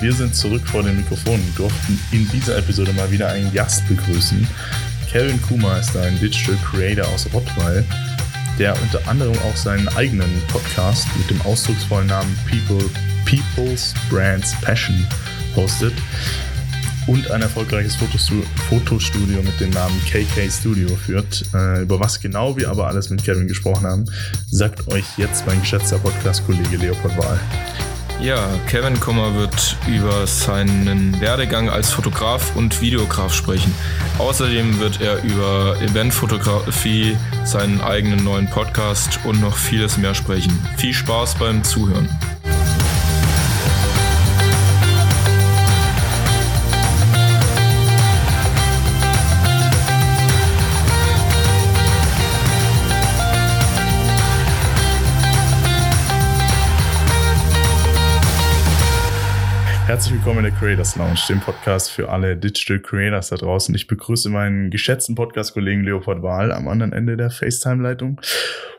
Wir sind zurück vor den Mikrofonen und durften in dieser Episode mal wieder einen Gast begrüßen. Kevin Kuma ist ein Digital Creator aus Rottweil, der unter anderem auch seinen eigenen Podcast mit dem ausdrucksvollen Namen People, People's Brands Passion hostet und ein erfolgreiches Fotostudio mit dem Namen KK Studio führt. Äh, über was genau wir aber alles mit Kevin gesprochen haben, sagt euch jetzt mein geschätzter Podcast-Kollege Leopold Wahl. Ja, Kevin Kummer wird über seinen Werdegang als Fotograf und Videograf sprechen. Außerdem wird er über Eventfotografie, seinen eigenen neuen Podcast und noch vieles mehr sprechen. Viel Spaß beim Zuhören. Herzlich willkommen in der Creators Lounge, dem Podcast für alle Digital Creators da draußen. Ich begrüße meinen geschätzten Podcast-Kollegen Leopold Wahl am anderen Ende der FaceTime-Leitung.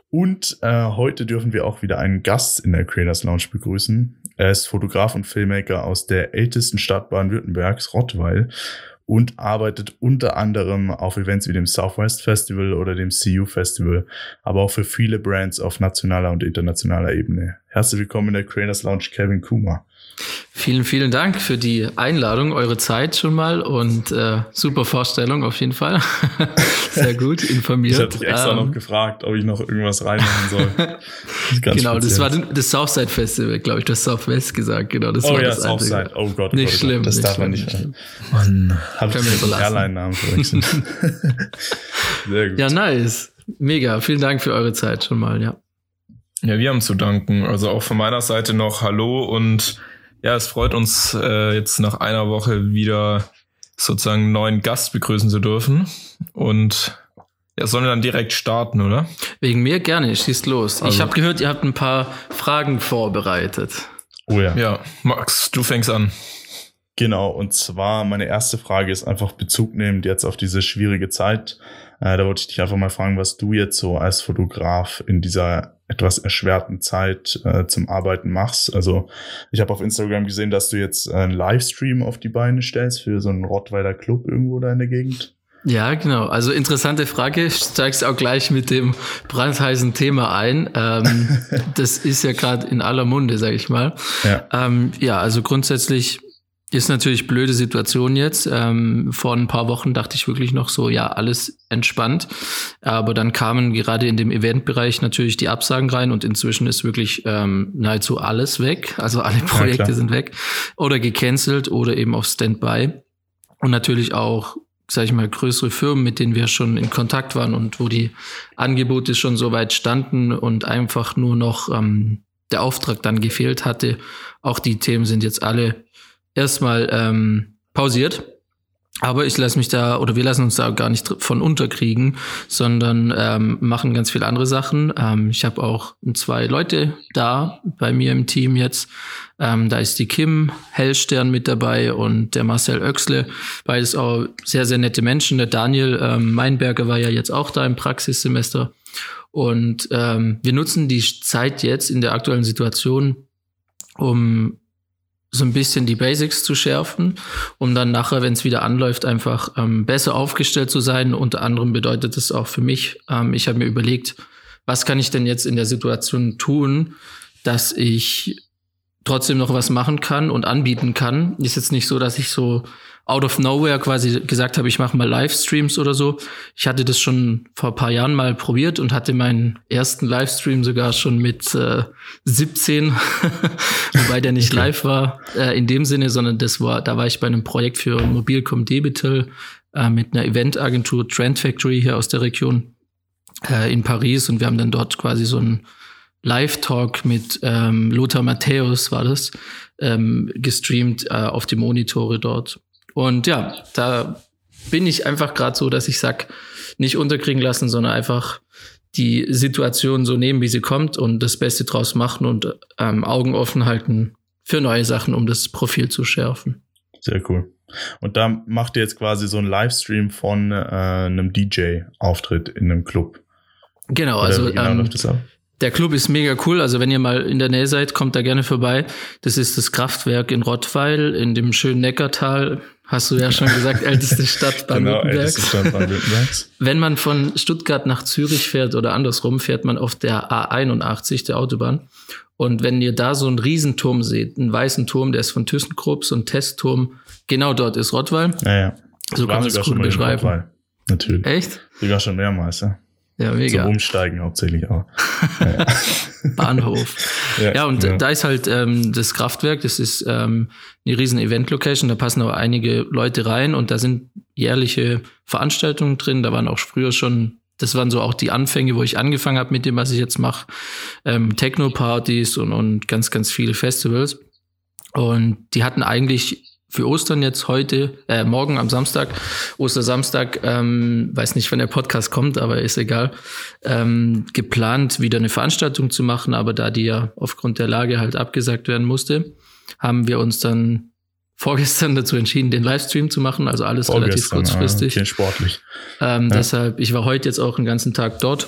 Und äh, heute dürfen wir auch wieder einen Gast in der Creators Lounge begrüßen. Er ist Fotograf und Filmmaker aus der ältesten Stadt Baden-Württembergs, Rottweil, und arbeitet unter anderem auf Events wie dem Southwest Festival oder dem CU Festival, aber auch für viele Brands auf nationaler und internationaler Ebene. Herzlich willkommen in der Creators Lounge, Kevin Kuma. Vielen, vielen Dank für die Einladung, eure Zeit schon mal und äh, super Vorstellung auf jeden Fall. Sehr gut informiert. Ich hatte dich extra ähm, noch gefragt, ob ich noch irgendwas reinmachen soll. Das genau, das war das Southside Festival, glaube ich, das Southwest gesagt. Genau, das oh war ja, das Southside. Oh Gott, nicht Gott, schlimm. Das nicht darf man nicht. Mann, habe ich den Airline-Namen verwechselt. Sehr gut. Ja, nice. Mega. Vielen Dank für eure Zeit schon mal, ja. Ja, wir haben zu danken. Also auch von meiner Seite noch Hallo und ja, es freut uns äh, jetzt nach einer Woche wieder sozusagen einen neuen Gast begrüßen zu dürfen. Und ja, sollen wir dann direkt starten, oder? Wegen mir gerne, schießt los. Also. Ich habe gehört, ihr habt ein paar Fragen vorbereitet. Oh ja. Ja, Max, du fängst an. Genau, und zwar meine erste Frage ist einfach Bezug nehmend jetzt auf diese schwierige Zeit. Äh, da wollte ich dich einfach mal fragen, was du jetzt so als Fotograf in dieser etwas erschwerten Zeit äh, zum Arbeiten machst. Also ich habe auf Instagram gesehen, dass du jetzt einen Livestream auf die Beine stellst für so einen Rottweiler Club irgendwo da in der Gegend. Ja, genau. Also interessante Frage. Steigst auch gleich mit dem brandheißen Thema ein. Ähm, das ist ja gerade in aller Munde, sage ich mal. Ja. Ähm, ja, also grundsätzlich ist natürlich blöde Situation jetzt. Ähm, vor ein paar Wochen dachte ich wirklich noch so, ja, alles entspannt. Aber dann kamen gerade in dem Eventbereich natürlich die Absagen rein und inzwischen ist wirklich ähm, nahezu alles weg. Also alle Projekte ja, sind weg oder gecancelt oder eben auf Standby. Und natürlich auch, sag ich mal, größere Firmen, mit denen wir schon in Kontakt waren und wo die Angebote schon so weit standen und einfach nur noch ähm, der Auftrag dann gefehlt hatte. Auch die Themen sind jetzt alle erstmal ähm, pausiert. Aber ich lasse mich da, oder wir lassen uns da gar nicht von unterkriegen, sondern ähm, machen ganz viele andere Sachen. Ähm, ich habe auch zwei Leute da bei mir im Team jetzt. Ähm, da ist die Kim Hellstern mit dabei und der Marcel Oechsle. Beides auch sehr, sehr nette Menschen. Der Daniel ähm, Meinberger war ja jetzt auch da im Praxissemester. Und ähm, wir nutzen die Zeit jetzt in der aktuellen Situation, um so ein bisschen die Basics zu schärfen, um dann nachher, wenn es wieder anläuft, einfach ähm, besser aufgestellt zu sein. Unter anderem bedeutet es auch für mich, ähm, ich habe mir überlegt, was kann ich denn jetzt in der Situation tun, dass ich trotzdem noch was machen kann und anbieten kann. Ist jetzt nicht so, dass ich so out of nowhere quasi gesagt habe, ich mache mal Livestreams oder so. Ich hatte das schon vor ein paar Jahren mal probiert und hatte meinen ersten Livestream sogar schon mit äh, 17, wobei der nicht okay. live war äh, in dem Sinne, sondern das war, da war ich bei einem Projekt für Mobilcom Debitel äh, mit einer Eventagentur Trend Factory hier aus der Region äh, in Paris und wir haben dann dort quasi so ein Live-Talk mit ähm, Lothar Matthäus war das, ähm, gestreamt äh, auf die Monitore dort. Und ja, da bin ich einfach gerade so, dass ich sag, nicht unterkriegen lassen, sondern einfach die Situation so nehmen, wie sie kommt und das Beste draus machen und ähm, Augen offen halten für neue Sachen, um das Profil zu schärfen. Sehr cool. Und da macht ihr jetzt quasi so einen Livestream von äh, einem DJ-Auftritt in einem Club. Genau, Oder also genau ähm, der Club ist mega cool. Also wenn ihr mal in der Nähe seid, kommt da gerne vorbei. Das ist das Kraftwerk in Rottweil in dem schönen Neckartal. Hast du ja schon gesagt, älteste Stadt genau, Baden-Württembergs. Genau, wenn man von Stuttgart nach Zürich fährt oder andersrum, fährt man auf der A81, der Autobahn. Und wenn ihr da so einen Riesenturm seht, einen weißen Turm, der ist von ThyssenKrupp, so ein Testturm, genau dort ist Rottweil. Ja, ja. So kann man es gut beschreiben. Natürlich. Echt? Sogar schon mehrmals, ja. Ja, mega. Zum Umsteigen hauptsächlich auch. Bahnhof. Ja, ja und ja. da ist halt ähm, das Kraftwerk, das ist ähm, eine riesen Event-Location, da passen auch einige Leute rein und da sind jährliche Veranstaltungen drin. Da waren auch früher schon, das waren so auch die Anfänge, wo ich angefangen habe mit dem, was ich jetzt mache. Ähm, Techno-Partys und, und ganz, ganz viele Festivals. Und die hatten eigentlich für Ostern jetzt heute, äh, morgen am Samstag, Ostersamstag, ähm, weiß nicht, wann der Podcast kommt, aber ist egal, ähm, geplant, wieder eine Veranstaltung zu machen, aber da die ja aufgrund der Lage halt abgesagt werden musste, haben wir uns dann vorgestern dazu entschieden, den Livestream zu machen, also alles relativ kurzfristig. Okay, sportlich. Ähm, ja. Deshalb, ich war heute jetzt auch den ganzen Tag dort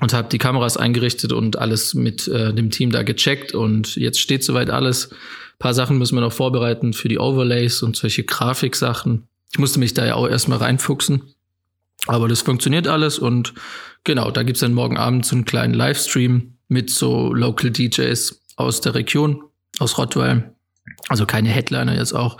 und habe die Kameras eingerichtet und alles mit äh, dem Team da gecheckt und jetzt steht soweit alles paar Sachen müssen wir noch vorbereiten für die Overlays und solche Grafiksachen. Ich musste mich da ja auch erstmal reinfuchsen. Aber das funktioniert alles und genau, da gibt's dann morgen Abend so einen kleinen Livestream mit so Local DJs aus der Region, aus Rottweil. Also keine Headliner jetzt auch,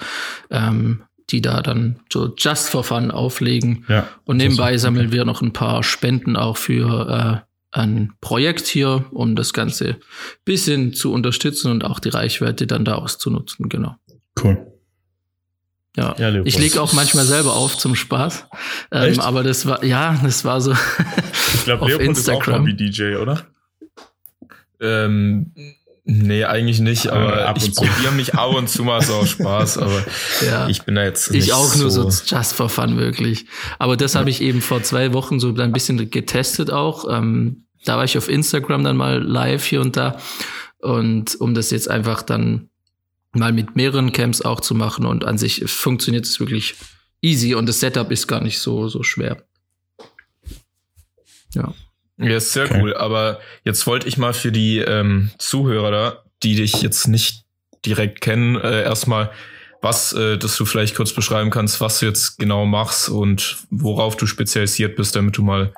ähm, die da dann so just for fun auflegen. Ja, und nebenbei sammeln wir noch ein paar Spenden auch für äh, ein Projekt hier, um das Ganze bisschen zu unterstützen und auch die Reichweite dann da auszunutzen, genau. Cool. Ja, ja ich lege auch manchmal selber auf zum Spaß. Ähm, aber das war, ja, das war so. ich glaube, Leopold Instagram. ist auch Hobby-DJ, oder? Ähm, nee, eigentlich nicht, aber ab ich probiere mich ab und zu mal so aus Spaß, aber ja. ich bin da jetzt Ich auch nur so just for fun, wirklich. Aber das ja. habe ich eben vor zwei Wochen so ein bisschen getestet auch. Ähm, da war ich auf Instagram dann mal live hier und da. Und um das jetzt einfach dann mal mit mehreren Camps auch zu machen und an sich funktioniert es wirklich easy und das Setup ist gar nicht so, so schwer. Ja. Ja, ist sehr okay. cool. Aber jetzt wollte ich mal für die ähm, Zuhörer da, die dich jetzt nicht direkt kennen, äh, erstmal, was, äh, dass du vielleicht kurz beschreiben kannst, was du jetzt genau machst und worauf du spezialisiert bist, damit du mal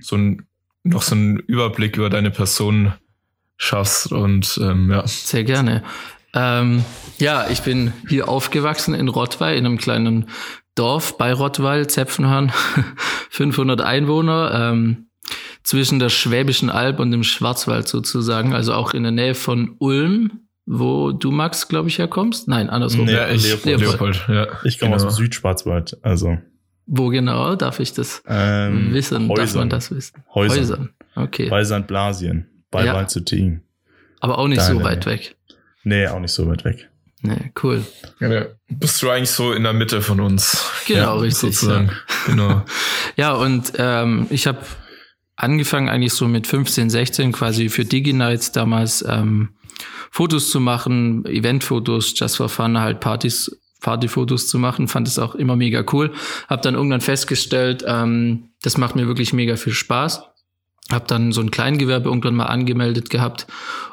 so ein noch so einen Überblick über deine Person schaffst und ähm, ja. Sehr gerne. Ähm, ja, ich bin hier aufgewachsen in Rottweil, in einem kleinen Dorf bei Rottweil, Zepfenhahn, 500 Einwohner, ähm, zwischen der Schwäbischen Alb und dem Schwarzwald sozusagen, also auch in der Nähe von Ulm, wo du, Max, glaube ich, herkommst. Nein, andersrum. Nee, ich, Leopold. Leopold. ja. Ich komme genau. aus dem Südschwarzwald, also. Wo genau? Darf ich das ähm, wissen? Häusern. Darf man das wissen? Häusern. Häusern. Okay. Bei St. Blasien, bei ja. Walzutin. Aber auch nicht Deine, so weit weg. Nee, auch nicht so weit weg. Nee, cool. Ja, bist du eigentlich so in der Mitte von uns. Genau, ja, richtig. Sozusagen. Ja. Genau. ja, und ähm, ich habe angefangen eigentlich so mit 15, 16 quasi für DigiNights damals ähm, Fotos zu machen, Eventfotos, just for fun, halt Partys Partyfotos zu machen, fand es auch immer mega cool. Hab dann irgendwann festgestellt, ähm, das macht mir wirklich mega viel Spaß. Hab dann so ein Kleingewerbe irgendwann mal angemeldet gehabt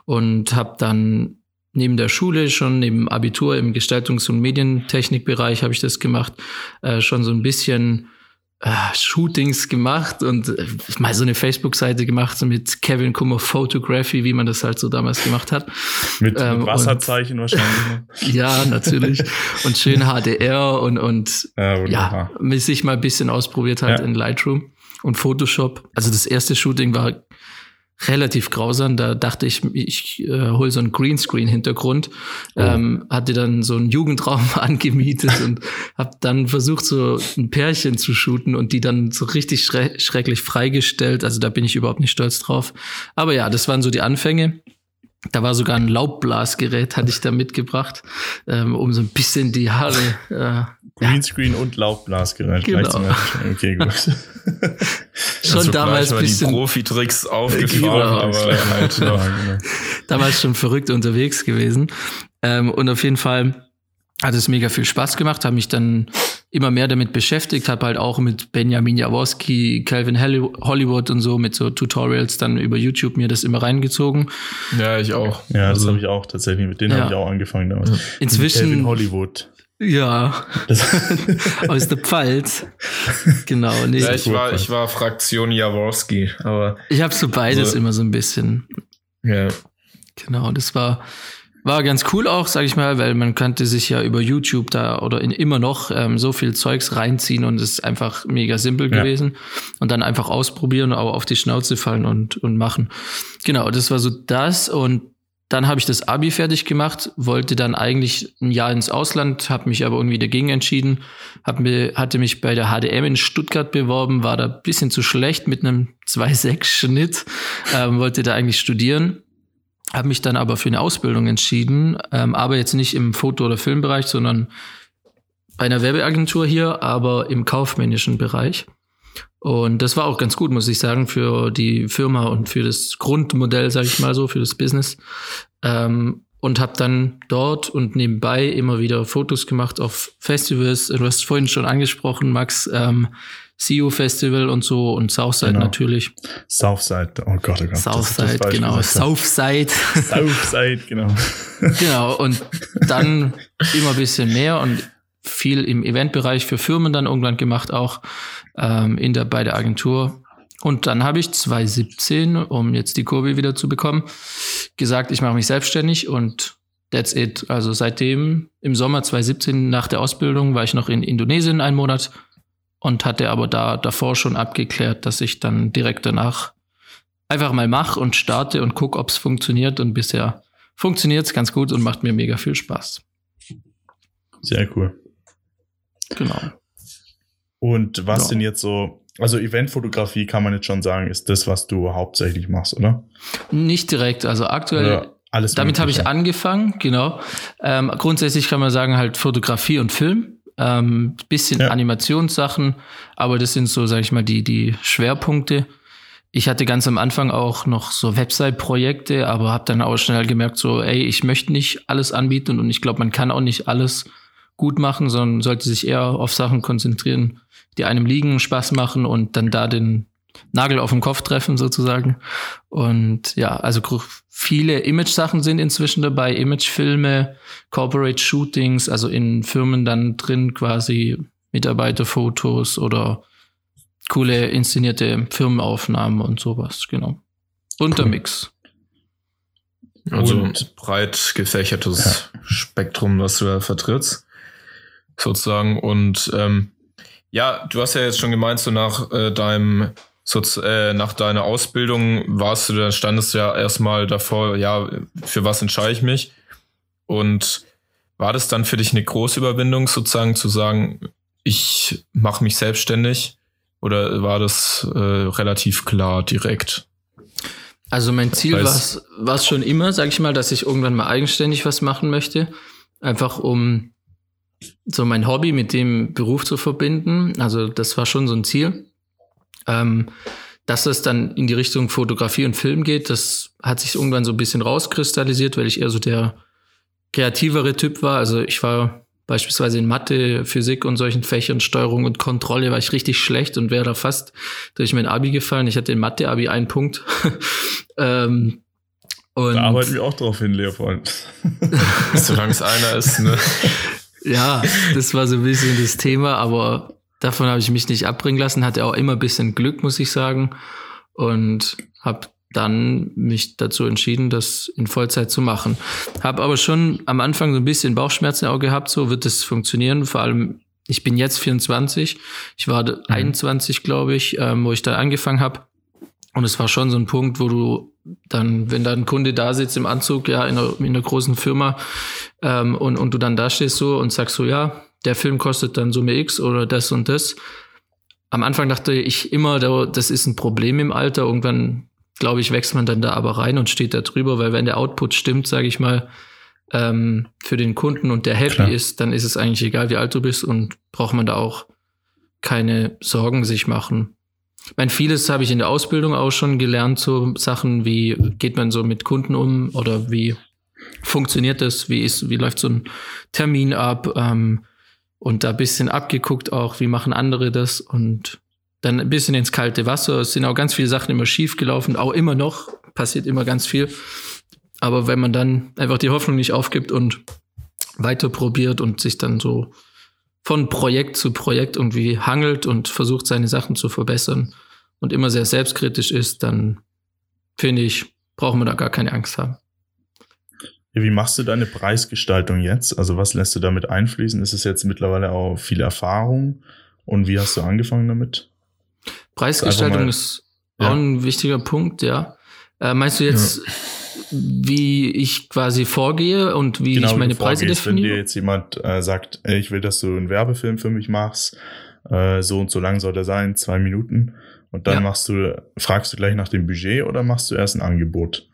und hab dann neben der Schule schon, neben Abitur im Gestaltungs- und Medientechnikbereich habe ich das gemacht, äh, schon so ein bisschen äh, Shootings gemacht und äh, mal so eine Facebook-Seite gemacht mit Kevin Kummer Photography, wie man das halt so damals gemacht hat. Mit, ähm, mit Wasserzeichen und, wahrscheinlich. ja, natürlich. Und schön HDR und, und ja, ja sich mal ein bisschen ausprobiert hat ja. in Lightroom und Photoshop. Also das erste Shooting war relativ grausam. Da dachte ich, ich äh, hole so einen Greenscreen-Hintergrund, oh. ähm, hatte dann so einen Jugendraum angemietet und habe dann versucht, so ein Pärchen zu shooten und die dann so richtig schre schrecklich freigestellt. Also da bin ich überhaupt nicht stolz drauf. Aber ja, das waren so die Anfänge. Da war sogar ein Laubblasgerät, hatte ich da mitgebracht, ähm, um so ein bisschen die Haare. Äh, Greenscreen und Laubblasgerät. Genau. Okay, gut. schon also damals ein bisschen Profi-Tricks aufgefahren, genau. aber halt noch. damals schon verrückt unterwegs gewesen. Ähm, und auf jeden Fall hat es mega viel Spaß gemacht, habe mich dann immer mehr damit beschäftigt, habe halt auch mit Benjamin Jaworski, Calvin Hollywood und so mit so Tutorials dann über YouTube mir das immer reingezogen. Ja, ich auch. Ja, das also, habe ich auch tatsächlich. Mit denen ja. habe ich auch angefangen damals. Inzwischen. Calvin Hollywood. Ja, aus der Pfalz. Genau. Nee. Ja, ich war, ich war Fraktion Jaworski, aber. Ich habe so beides so. immer so ein bisschen. Ja. Genau, das war, war ganz cool auch, sag ich mal, weil man könnte sich ja über YouTube da oder in, immer noch ähm, so viel Zeugs reinziehen und es ist einfach mega simpel ja. gewesen. Und dann einfach ausprobieren, aber auf die Schnauze fallen und, und machen. Genau, das war so das. Und dann habe ich das Abi fertig gemacht, wollte dann eigentlich ein Jahr ins Ausland, habe mich aber irgendwie dagegen entschieden, hab mir, hatte mich bei der HDM in Stuttgart beworben, war da bisschen zu schlecht mit einem 2,6-Schnitt, ähm, wollte da eigentlich studieren habe mich dann aber für eine Ausbildung entschieden, ähm, aber jetzt nicht im Foto- oder Filmbereich, sondern bei einer Werbeagentur hier, aber im kaufmännischen Bereich. Und das war auch ganz gut, muss ich sagen, für die Firma und für das Grundmodell, sage ich mal so, für das Business. Ähm, und habe dann dort und nebenbei immer wieder Fotos gemacht auf Festivals. Du hast vorhin schon angesprochen, Max. Ähm, CEO Festival und so und Southside genau. natürlich. Southside, oh Gott, oh Gott. Southside, genau. Southside. Southside, genau. genau, und dann immer ein bisschen mehr und viel im Eventbereich für Firmen dann irgendwann gemacht, auch ähm, in der, bei der Agentur. Und dann habe ich 2017, um jetzt die Kurve wieder zu bekommen, gesagt, ich mache mich selbstständig und that's it. Also seitdem im Sommer 2017 nach der Ausbildung war ich noch in Indonesien einen Monat und hatte aber da davor schon abgeklärt, dass ich dann direkt danach einfach mal mache und starte und gucke, ob es funktioniert. Und bisher funktioniert es ganz gut und macht mir mega viel Spaß. Sehr cool. Genau. Und was ja. denn jetzt so, also Eventfotografie kann man jetzt schon sagen, ist das, was du hauptsächlich machst, oder? Nicht direkt. Also aktuell, alles damit habe ich angefangen, genau. Ähm, grundsätzlich kann man sagen, halt Fotografie und Film ähm, bisschen ja. Animationssachen, aber das sind so, sag ich mal, die, die Schwerpunkte. Ich hatte ganz am Anfang auch noch so Website-Projekte, aber habe dann auch schnell gemerkt, so, ey, ich möchte nicht alles anbieten und ich glaube, man kann auch nicht alles gut machen, sondern sollte sich eher auf Sachen konzentrieren, die einem liegen, Spaß machen und dann da den Nagel auf den Kopf treffen sozusagen. Und ja, also viele Image-Sachen sind inzwischen dabei, Image-Filme, Corporate Shootings, also in Firmen dann drin quasi Mitarbeiterfotos oder coole inszenierte Firmenaufnahmen und sowas, genau. Untermix. Also und, breit gefächertes ja. Spektrum, was du da vertrittst, sozusagen. Und ähm, ja, du hast ja jetzt schon gemeint, so nach äh, deinem so, äh, nach deiner Ausbildung warst du, da standest du ja erstmal davor, ja, für was entscheide ich mich? Und war das dann für dich eine große Überwindung, sozusagen zu sagen, ich mache mich selbstständig? Oder war das äh, relativ klar direkt? Also mein Ziel war es schon immer, sag ich mal, dass ich irgendwann mal eigenständig was machen möchte. Einfach um so mein Hobby mit dem Beruf zu verbinden. Also das war schon so ein Ziel. Ähm, dass es dann in die Richtung Fotografie und Film geht, das hat sich irgendwann so ein bisschen rauskristallisiert, weil ich eher so der kreativere Typ war. Also ich war beispielsweise in Mathe, Physik und solchen Fächern, Steuerung und Kontrolle war ich richtig schlecht und wäre da fast durch mein Abi gefallen. Ich hatte in Mathe-Abi einen Punkt. ähm, und da arbeiten wir auch drauf hin, Leopold. Solange es einer ist, ne? Ja, das war so ein bisschen das Thema, aber Davon habe ich mich nicht abbringen lassen, hatte auch immer ein bisschen Glück, muss ich sagen. Und habe dann mich dazu entschieden, das in Vollzeit zu machen. Habe aber schon am Anfang so ein bisschen Bauchschmerzen auch gehabt, so wird es funktionieren. Vor allem, ich bin jetzt 24, ich war mhm. 21, glaube ich, ähm, wo ich dann angefangen habe. Und es war schon so ein Punkt, wo du dann, wenn da ein Kunde da sitzt im Anzug, ja, in einer, in einer großen Firma, ähm, und, und du dann da stehst so und sagst so, ja, der Film kostet dann Summe X oder das und das. Am Anfang dachte ich immer, das ist ein Problem im Alter. Irgendwann glaube ich, wächst man dann da aber rein und steht da drüber, weil wenn der Output stimmt, sage ich mal, ähm, für den Kunden und der happy Klar. ist, dann ist es eigentlich egal, wie alt du bist und braucht man da auch keine Sorgen sich machen. Ich meine, vieles habe ich in der Ausbildung auch schon gelernt, so Sachen wie geht man so mit Kunden um oder wie funktioniert das, wie ist, wie läuft so ein Termin ab ähm, und da bisschen abgeguckt auch, wie machen andere das und dann ein bisschen ins kalte Wasser. Es sind auch ganz viele Sachen immer schief gelaufen, auch immer noch, passiert immer ganz viel. Aber wenn man dann einfach die Hoffnung nicht aufgibt und weiter probiert und sich dann so von Projekt zu Projekt irgendwie hangelt und versucht, seine Sachen zu verbessern und immer sehr selbstkritisch ist, dann finde ich, brauchen wir da gar keine Angst haben. Ja, wie machst du deine Preisgestaltung jetzt? Also was lässt du damit einfließen? Ist es jetzt mittlerweile auch viel Erfahrung? Und wie hast du angefangen damit? Preisgestaltung ist auch ein wichtiger Punkt, ja. Äh, meinst du jetzt, ja. wie ich quasi vorgehe und wie genau, ich meine Preise vorgehst, definiere? Wenn dir jetzt jemand äh, sagt, ey, ich will, dass du einen Werbefilm für mich machst, äh, so und so lang soll der sein, zwei Minuten, und dann ja. machst du, fragst du gleich nach dem Budget oder machst du erst ein Angebot?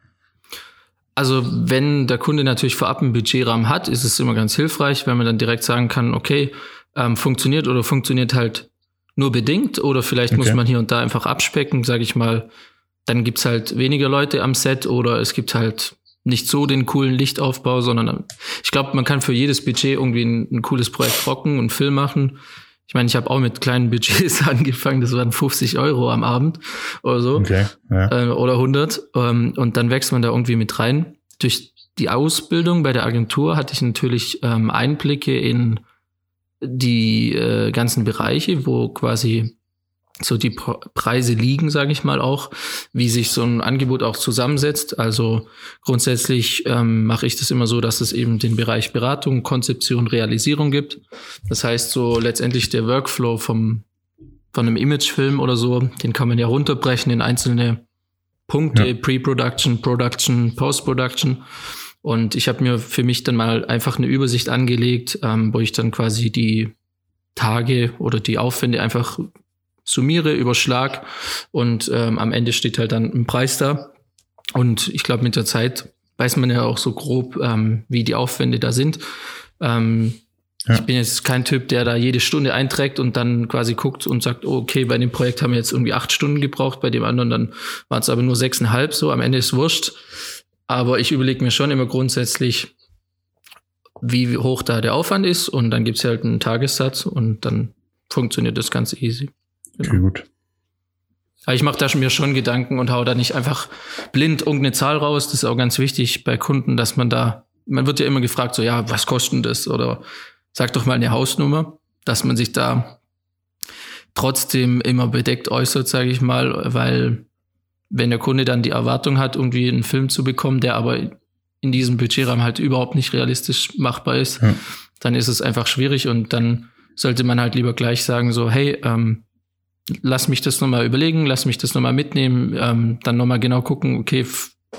Also wenn der Kunde natürlich vorab einen Budgetrahmen hat, ist es immer ganz hilfreich, wenn man dann direkt sagen kann, okay, ähm, funktioniert oder funktioniert halt nur bedingt oder vielleicht okay. muss man hier und da einfach abspecken, sage ich mal. Dann gibt's halt weniger Leute am Set oder es gibt halt nicht so den coolen Lichtaufbau, sondern ich glaube, man kann für jedes Budget irgendwie ein, ein cooles Projekt rocken und Film machen. Ich meine, ich habe auch mit kleinen Budgets angefangen, das waren 50 Euro am Abend oder so. Okay, ja. äh, oder 100. Ähm, und dann wächst man da irgendwie mit rein. Durch die Ausbildung bei der Agentur hatte ich natürlich ähm, Einblicke in die äh, ganzen Bereiche, wo quasi so die Preise liegen, sage ich mal auch, wie sich so ein Angebot auch zusammensetzt. Also grundsätzlich ähm, mache ich das immer so, dass es eben den Bereich Beratung, Konzeption, Realisierung gibt. Das heißt so letztendlich der Workflow vom von einem Imagefilm oder so, den kann man ja runterbrechen in einzelne Punkte, ja. Pre-Production, Production, Post-Production. Und ich habe mir für mich dann mal einfach eine Übersicht angelegt, ähm, wo ich dann quasi die Tage oder die Aufwände einfach summiere, überschlag und ähm, am Ende steht halt dann ein Preis da. Und ich glaube, mit der Zeit weiß man ja auch so grob, ähm, wie die Aufwände da sind. Ähm, ja. Ich bin jetzt kein Typ, der da jede Stunde einträgt und dann quasi guckt und sagt, oh, okay, bei dem Projekt haben wir jetzt irgendwie acht Stunden gebraucht, bei dem anderen dann waren es aber nur sechseinhalb so. Am Ende ist wurscht. Aber ich überlege mir schon immer grundsätzlich, wie hoch da der Aufwand ist und dann gibt's halt einen Tagessatz und dann funktioniert das ganz easy. Genau. Okay, gut. Aber ich mache da mir schon Gedanken und hau da nicht einfach blind irgendeine Zahl raus. Das ist auch ganz wichtig bei Kunden, dass man da, man wird ja immer gefragt, so ja, was kostet das? Oder sag doch mal eine Hausnummer, dass man sich da trotzdem immer bedeckt äußert, sage ich mal, weil wenn der Kunde dann die Erwartung hat, irgendwie einen Film zu bekommen, der aber in diesem Budgetrahmen halt überhaupt nicht realistisch machbar ist, ja. dann ist es einfach schwierig und dann sollte man halt lieber gleich sagen, so, hey, ähm, lass mich das nochmal überlegen, lass mich das nochmal mitnehmen, ähm, dann nochmal genau gucken, okay,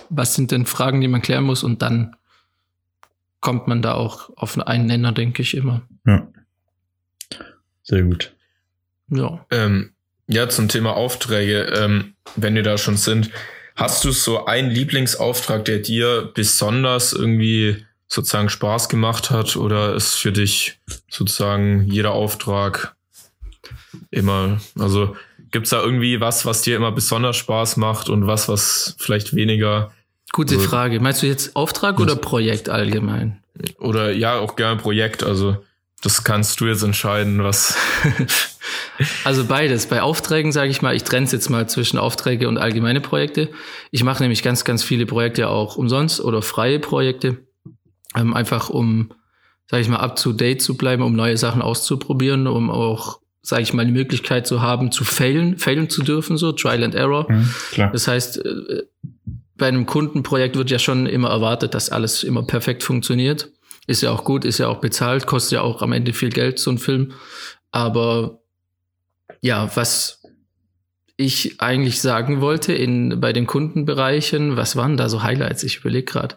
was sind denn Fragen, die man klären muss und dann kommt man da auch auf einen Nenner, denke ich immer. Ja. Sehr gut. Ja. Ähm, ja, zum Thema Aufträge, ähm, wenn wir da schon sind, hast du so einen Lieblingsauftrag, der dir besonders irgendwie sozusagen Spaß gemacht hat oder ist für dich sozusagen jeder Auftrag immer, also gibt's da irgendwie was, was dir immer besonders Spaß macht und was, was vielleicht weniger? Gute also, Frage. Meinst du jetzt Auftrag oder Projekt allgemein? Oder ja, auch gerne Projekt, also das kannst du jetzt entscheiden, was. also beides. Bei Aufträgen sage ich mal, ich trenne jetzt mal zwischen Aufträge und allgemeine Projekte. Ich mache nämlich ganz, ganz viele Projekte auch umsonst oder freie Projekte. Ähm, einfach um, sage ich mal, up to date zu bleiben, um neue Sachen auszuprobieren, um auch, sage ich mal, die Möglichkeit zu haben, zu failen, failen zu dürfen, so Trial and Error. Mhm, klar. Das heißt, äh, bei einem Kundenprojekt wird ja schon immer erwartet, dass alles immer perfekt funktioniert. Ist ja auch gut, ist ja auch bezahlt, kostet ja auch am Ende viel Geld, so ein Film. Aber ja, was ich eigentlich sagen wollte in, bei den Kundenbereichen, was waren da so Highlights? Ich überlege gerade.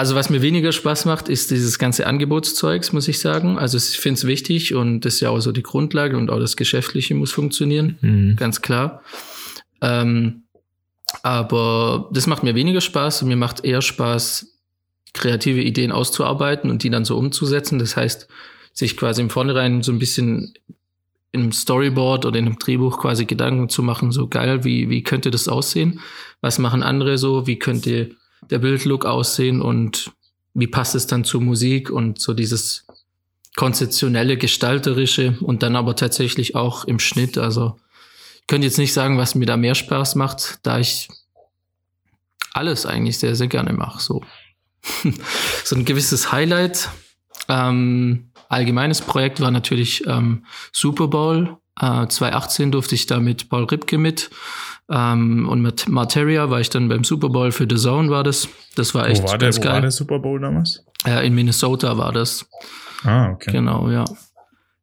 Also was mir weniger Spaß macht, ist dieses ganze Angebotszeugs, muss ich sagen. Also ich finde es wichtig und das ist ja auch so die Grundlage und auch das Geschäftliche muss funktionieren, mhm. ganz klar. Ähm, Aber das macht mir weniger Spaß und mir macht eher Spaß, kreative Ideen auszuarbeiten und die dann so umzusetzen. Das heißt, sich quasi im Vornherein so ein bisschen einem Storyboard oder in einem Drehbuch quasi Gedanken zu machen, so geil, wie, wie könnte das aussehen? Was machen andere so? Wie könnte der Bildlook aussehen und wie passt es dann zur Musik und so dieses konzeptionelle, gestalterische und dann aber tatsächlich auch im Schnitt. Also ich könnte jetzt nicht sagen, was mir da mehr Spaß macht, da ich alles eigentlich sehr, sehr gerne mache. So, so ein gewisses Highlight. Ähm, allgemeines Projekt war natürlich ähm, Super Bowl. Äh, 2018 durfte ich da mit Paul Ripke mit. Ähm, und mit Materia war ich dann beim Super Bowl für The Zone war das. Das war echt wo war ganz der, geil. Wo war der Super Bowl damals? Äh, in Minnesota war das. Ah, okay. Genau, ja.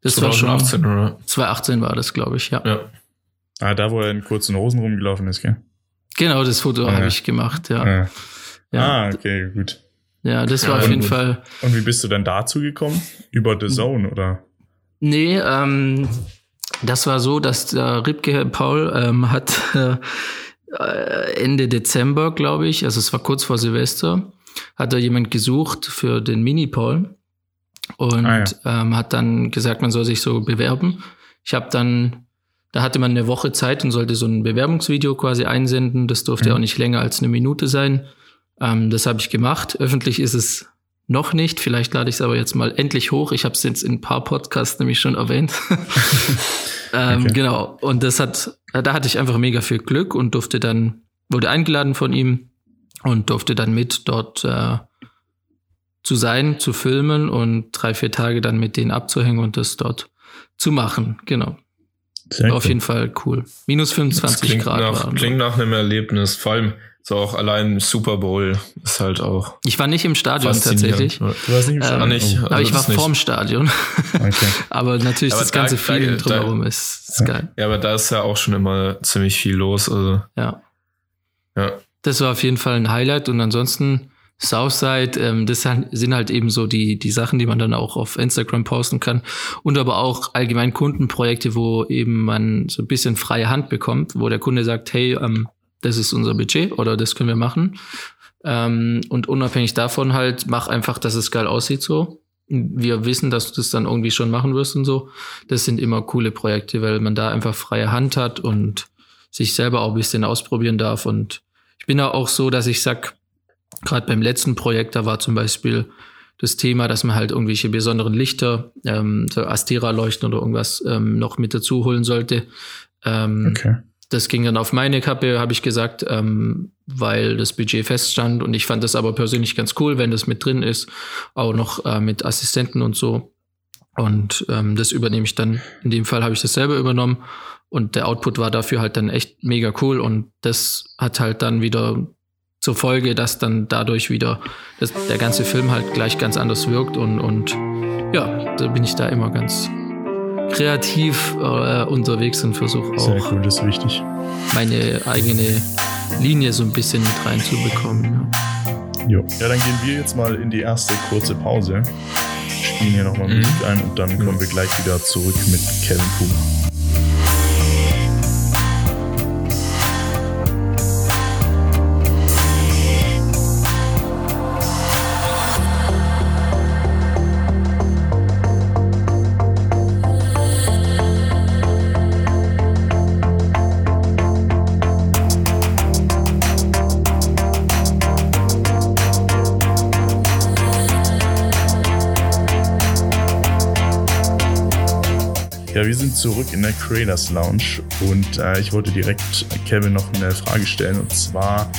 Das 2018, war schon. oder? 2018 war das, glaube ich, ja. Ja. Ah, da, wo er in kurzen Hosen rumgelaufen ist, gell? Genau, das Foto Ah, habe ja. ich gemacht, ja. Ah, Ja, ah okay, gut. ja das war Ja, auf jeden gut. Fall. Und wie bist du dann dazu gekommen? Über Hm. The Zone, oder? Nee, ähm, das war so, dass der Ripke Paul ähm, hat äh, Ende Dezember, glaube ich, also es war kurz vor Silvester, hat er jemand gesucht für den Mini-Paul und Ah, ähm, hat dann gesagt, man soll sich so bewerben. Ich habe dann, da hatte man eine Woche Zeit und sollte so ein Bewerbungsvideo quasi einsenden. Das durfte Mhm. auch nicht länger als eine Minute sein. Ähm, das habe ich gemacht. Öffentlich ist es noch nicht. Vielleicht lade ich es aber jetzt mal endlich hoch. Ich habe es jetzt in ein paar Podcasts nämlich schon erwähnt. ähm, Okay. Genau. Und das hat, da hatte ich einfach mega viel Glück und durfte dann, wurde eingeladen von ihm und durfte dann mit dort äh, zu sein, zu filmen und drei, vier Tage dann mit denen abzuhängen und das dort zu machen. Genau. Sehr Auf cool. jeden Fall cool. Minus Das 25 klingt Grad nach, waren. klingt nach einem Erlebnis. Vor allem so auch allein Super Bowl ist halt auch Ich war nicht im Stadion tatsächlich, Du warst nicht im Ähm, Stadion? Ah, nicht. Oh, aber ich war vorm Stadion. okay. aber natürlich Aber das da- ganze da- Feeling da- drumherum ist, ist geil. Ja, aber da ist ja auch schon immer ziemlich viel los. Also, Ja. ja. Das war auf jeden Fall ein Highlight und ansonsten Southside, ähm, das sind halt eben so die, die Sachen, die man dann auch auf Instagram posten kann und aber auch allgemein Kundenprojekte, wo eben man so ein bisschen freie Hand bekommt, wo der Kunde sagt, hey, ähm, das ist unser Budget oder das können wir machen. Ähm, und unabhängig davon halt, mach einfach, dass es geil aussieht so. Wir wissen, dass du das dann irgendwie schon machen wirst und so. Das sind immer coole Projekte, weil man da einfach freie Hand hat und sich selber auch ein bisschen ausprobieren darf. Und ich bin da auch so, dass ich sag, gerade beim letzten Projekt, da war zum Beispiel das Thema, dass man halt irgendwelche besonderen Lichter, ähm, so Astera-Leuchten oder irgendwas ähm, noch mit dazu holen sollte. Ähm, Okay. Das ging dann auf meine Kappe, habe ich gesagt, ähm, weil das Budget feststand und ich fand das aber persönlich ganz cool, wenn das mit drin ist, auch noch äh, mit Assistenten und so. Und ähm, das übernehme ich dann. In dem Fall habe ich das selber übernommen und der Output war dafür halt dann echt mega cool und das hat halt dann wieder zur Folge, dass dann dadurch wieder dass der ganze Film halt gleich ganz anders wirkt und, und ja, da bin ich da immer ganz kreativ äh, unterwegs und versuche auch Sehr cool, das ist wichtig. meine eigene Linie so ein bisschen mit reinzubekommen. Ja. Jo. Ja, dann gehen wir jetzt mal in die erste kurze Pause. Spielen hier nochmal Mhm. Musik ein und dann kommen wir gleich wieder zurück mit Kevin Kuma. Sind zurück in der Creators Lounge und äh, ich wollte direkt Kevin noch eine Frage stellen und zwar,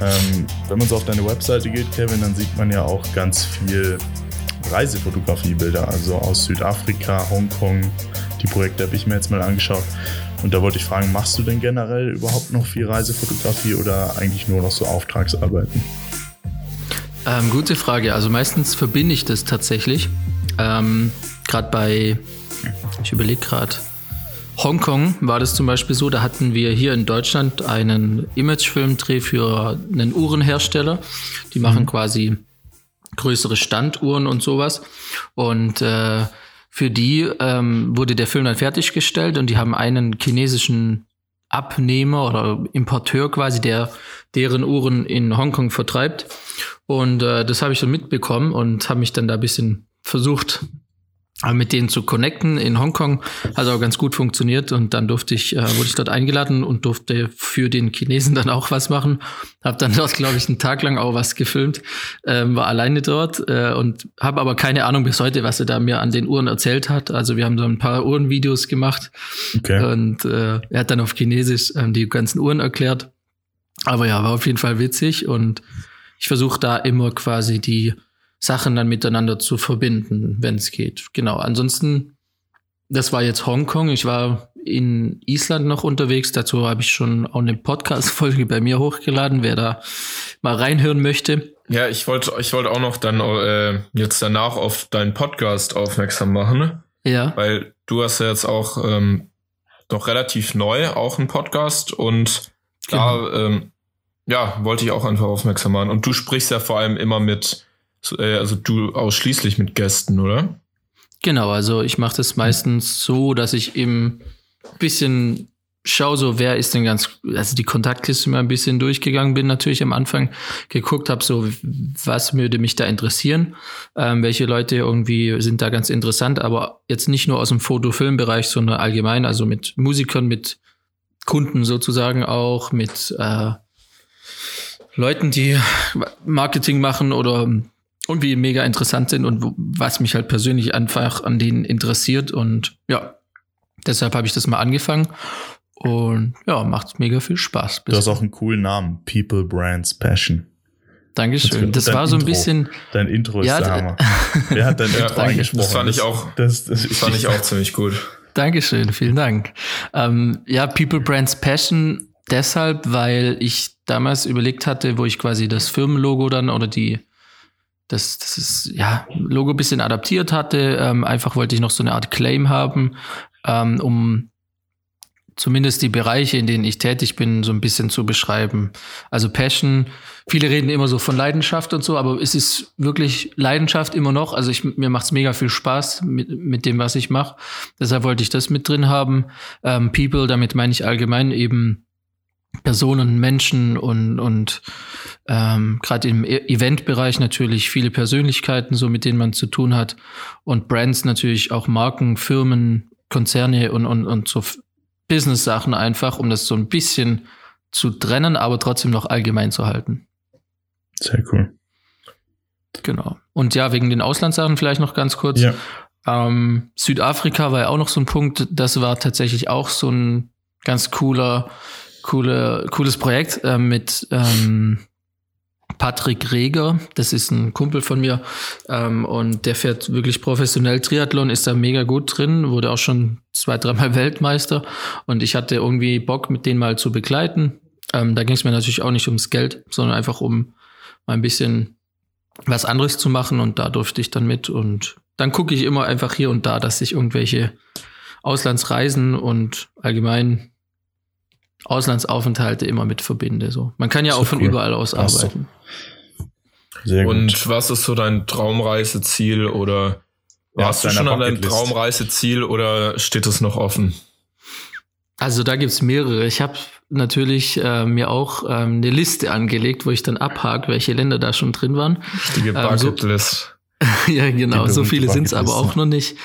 ähm, wenn man so auf deine Webseite geht, Kevin, dann sieht man ja auch ganz viel Reisefotografiebilder, also aus Südafrika, Hongkong. Die Projekte habe ich mir jetzt mal angeschaut und da wollte ich fragen, machst du denn generell überhaupt noch viel Reisefotografie oder eigentlich nur noch so Auftragsarbeiten? Ähm, gute Frage. Also meistens verbinde ich das tatsächlich. Ähm, gerade bei, ich überlege gerade, Hongkong war das zum Beispiel so, da hatten wir hier in Deutschland einen Imagefilmdreh für einen Uhrenhersteller. Die machen quasi größere Standuhren und sowas. Und äh, für die ähm, wurde der Film dann fertiggestellt und die haben einen chinesischen Abnehmer oder Importeur quasi, der deren Uhren in Hongkong vertreibt. Und äh, das habe ich dann mitbekommen und habe mich dann da ein bisschen versucht mit denen zu connecten in Hongkong. Hat auch ganz gut funktioniert und dann durfte ich, äh, wurde ich dort eingeladen und durfte für den Chinesen dann auch was machen. Hab dann dort, glaube ich, einen Tag lang auch was gefilmt, ähm, war alleine dort äh, und habe aber keine Ahnung bis heute, was er da mir an den Uhren erzählt hat. Also wir haben so ein paar Uhrenvideos gemacht okay. und äh, er hat dann auf Chinesisch ähm, die ganzen Uhren erklärt. Aber ja, war auf jeden Fall witzig und ich versuche da immer quasi die Sachen dann miteinander zu verbinden, wenn es geht. Genau. Ansonsten, das war jetzt Hongkong. Ich war in Island noch unterwegs. Dazu habe ich schon auch eine Podcast-Folge bei mir hochgeladen, wer da mal reinhören möchte. Ja, ich wollte ich wollte auch noch dann äh, jetzt danach auf deinen Podcast aufmerksam machen. Ja. Weil du hast ja jetzt auch ähm, noch relativ neu auch einen Podcast und genau. da ähm, ja, wollte ich auch einfach aufmerksam machen. Und du sprichst ja vor allem immer mit also du ausschließlich mit Gästen, oder? Genau, also ich mache das meistens so, dass ich eben ein bisschen schaue, so wer ist denn ganz, also die Kontaktliste mal ein bisschen durchgegangen bin, natürlich am Anfang geguckt habe, so was würde mich da interessieren, ähm, welche Leute irgendwie sind da ganz interessant, aber jetzt nicht nur aus dem Fotofilmbereich, sondern allgemein, also mit Musikern, mit Kunden sozusagen auch, mit äh, Leuten, die Marketing machen oder irgendwie mega interessant sind und was mich halt persönlich einfach an denen interessiert. Und ja, deshalb habe ich das mal angefangen. Und ja, macht mega viel Spaß. Du hast auch einen coolen Namen. People, Brands, Passion. Dankeschön. Das, war so ein bisschen. Dein Intro ist ja, der Hammer. Wer hat dein ja, Intro eingesprochen? Das fand ich auch, das, das, das fand ich auch ziemlich gut. Dankeschön, vielen Dank. Ähm, ja, People, Brands, Passion deshalb, weil ich damals überlegt hatte, wo ich quasi das Firmenlogo dann oder die das, das ist, ja, Logo bisschen adaptiert hatte. Ähm, einfach wollte ich noch so eine Art Claim haben, ähm, um zumindest die Bereiche, in denen ich tätig bin, so ein bisschen zu beschreiben. Also Passion, viele reden immer so von Leidenschaft und so, aber es ist wirklich Leidenschaft immer noch. Also ich, mir macht es mega viel Spaß mit, mit dem, was ich mache. Deshalb wollte ich das mit drin haben. Ähm, People, damit meine ich allgemein eben Personen, Menschen und, und ähm, gerade im e-, Eventbereich natürlich viele Persönlichkeiten, so mit denen man zu tun hat. Und Brands natürlich auch Marken, Firmen, Konzerne und, und, und so Business-Sachen einfach, um das so ein bisschen zu trennen, aber trotzdem noch allgemein zu halten. Sehr cool. Genau. Und ja, wegen den Auslandssachen vielleicht noch ganz kurz. Ja. Ähm, Südafrika war ja auch noch so ein Punkt, das war tatsächlich auch so ein ganz cooler coole, cooles Projekt äh, mit ähm, Patrick Reger, das ist ein Kumpel von mir. Ähm, und der fährt wirklich professionell Triathlon, ist da mega gut drin, wurde auch schon zwei, dreimal Weltmeister. Und ich hatte irgendwie Bock, mit denen mal zu begleiten. Ähm, da ging es mir natürlich auch nicht ums Geld, sondern einfach um mal ein bisschen was anderes zu machen. Und da durfte ich dann mit. Und dann gucke ich immer einfach hier und da, dass ich irgendwelche Auslandsreisen und allgemein Auslandsaufenthalte immer mit verbinde. So. Man kann ja auch von cool. überall aus arbeiten. Sehr gut. Und was ist so dein Traumreiseziel oder ja, hast du schon an deinem Traumreiseziel oder steht es noch offen? Also da gibt's mehrere. Ich habe natürlich äh, mir auch ähm, eine Liste angelegt, wo ich dann abhake, welche Länder da schon drin waren. Richtige Bucketlist. Ähm, so, ja, genau. So viele sind's aber auch noch nicht.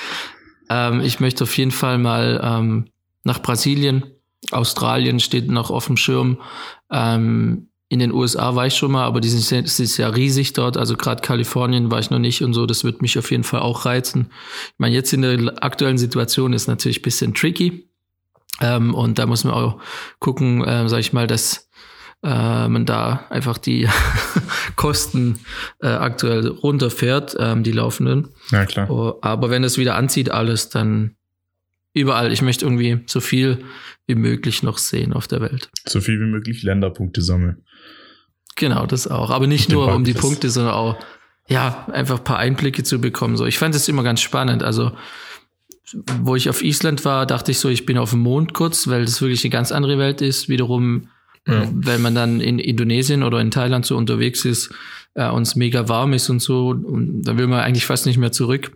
Ähm, ich möchte auf jeden Fall mal ähm, nach Brasilien Australien steht noch auf dem Schirm. Ähm, in den USA war ich schon mal, aber die sind, sind ja riesig dort. Also gerade Kalifornien war ich noch nicht und so. Das wird mich auf jeden Fall auch reizen. Ich meine, jetzt in der aktuellen Situation ist natürlich ein bisschen tricky. Ähm, und da muss man auch gucken, äh, sag ich mal, dass äh, man da einfach die Kosten äh, aktuell runterfährt, ähm, die laufenden. Ja, klar. Oh, aber wenn es wieder anzieht alles, dann überall. Ich möchte irgendwie so viel wie möglich noch sehen auf der Welt. So viel wie möglich Länderpunkte sammeln. Genau, das auch. Aber nicht nur um die Punkte, sondern auch, ja, einfach ein paar Einblicke zu bekommen. So, ich fand es immer ganz spannend. Also, wo ich auf Island war, dachte ich so, ich bin auf dem Mond kurz, weil das wirklich eine ganz andere Welt ist. Wiederum, ja. wenn man dann in Indonesien oder in Thailand so unterwegs ist, äh, uns mega warm ist und so, und da will man eigentlich fast nicht mehr zurück.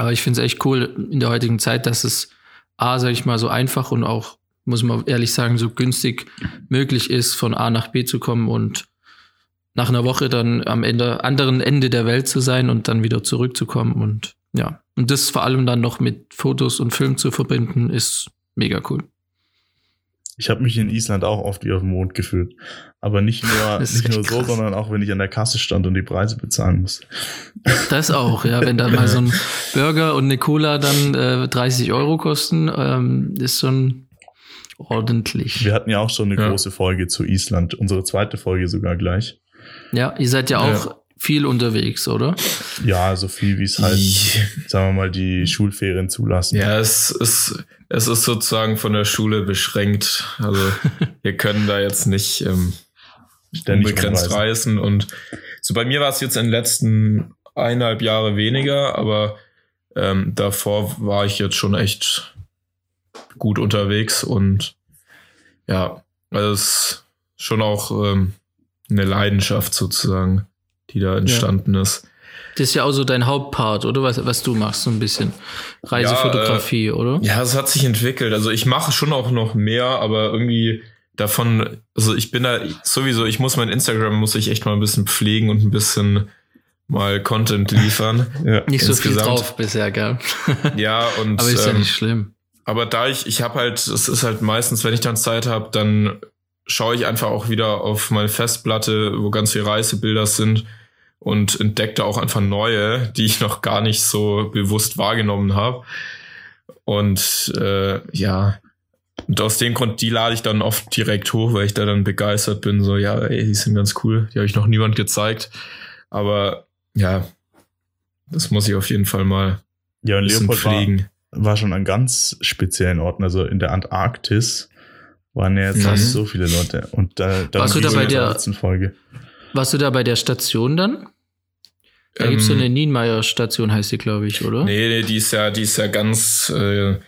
Aber ich finde es echt cool in der heutigen Zeit, dass es A, sag ich mal, so einfach und auch muss man ehrlich sagen, so günstig möglich ist, von A nach B zu kommen und nach einer Woche dann am Ende, anderen Ende der Welt zu sein und dann wieder zurückzukommen. Und ja, und das vor allem dann noch mit Fotos und Film zu verbinden, ist mega cool. Ich habe mich in Island auch oft wie auf dem Mond gefühlt. Aber nicht nur, nicht nur so, sondern auch, wenn ich an der Kasse stand und die Preise bezahlen muss. Das auch, ja. Wenn da mal so ein Burger und eine Cola dann äh, 30 Euro kosten, ähm, ist schon ordentlich. Wir hatten ja auch schon eine ja. große Folge zu Island. Unsere zweite Folge sogar gleich. Ja, ihr seid ja auch ja. viel unterwegs, oder? Ja, so viel wie es halt, sagen wir mal, die Schulferien zulassen. Ja, es ist, es ist sozusagen von der Schule beschränkt. Also wir können da jetzt nicht ähm, unbegrenzt reisen. Und so bei mir war es jetzt in den letzten eineinhalb Jahre weniger, aber ähm, davor war ich jetzt schon echt gut unterwegs und ja, also es ist schon auch ähm, eine Leidenschaft sozusagen, die da entstanden ja. ist. Das ist ja auch so dein Hauptpart, oder? Was, was du machst, so ein bisschen. Reisefotografie, ja, äh, oder? Ja, es hat sich entwickelt. Also ich mache schon auch noch mehr, aber irgendwie davon, also ich bin da sowieso, ich muss mein Instagram, muss ich echt mal ein bisschen pflegen und ein bisschen mal Content liefern. ja. Nicht so viel drauf bisher, gell? ja, und. Aber ist ja ähm, nicht schlimm. Aber da ich, ich habe halt, es ist halt meistens, wenn ich dann Zeit habe, dann schaue ich einfach auch wieder auf meine Festplatte, wo ganz viele Reisebilder sind und entdeckte auch einfach neue, die ich noch gar nicht so bewusst wahrgenommen habe. Und äh, ja, und aus dem Grund, die lade ich dann oft direkt hoch, weil ich da dann begeistert bin. So, ja, ey, die sind ganz cool. Die habe ich noch niemand gezeigt. Aber ja, das muss ich auf jeden Fall mal ja, und Leopold pflegen. War, war schon an ganz speziellen Orten. Also in der Antarktis waren ja jetzt mhm. so viele Leute. Und da, da warst du da bei der Folge. Warst du da bei der Station dann? Da ähm, gibt es so eine Nienmeyer-Station, heißt sie, glaube ich, oder? Nee, nee, die ist ja, die ist ja ganz äh,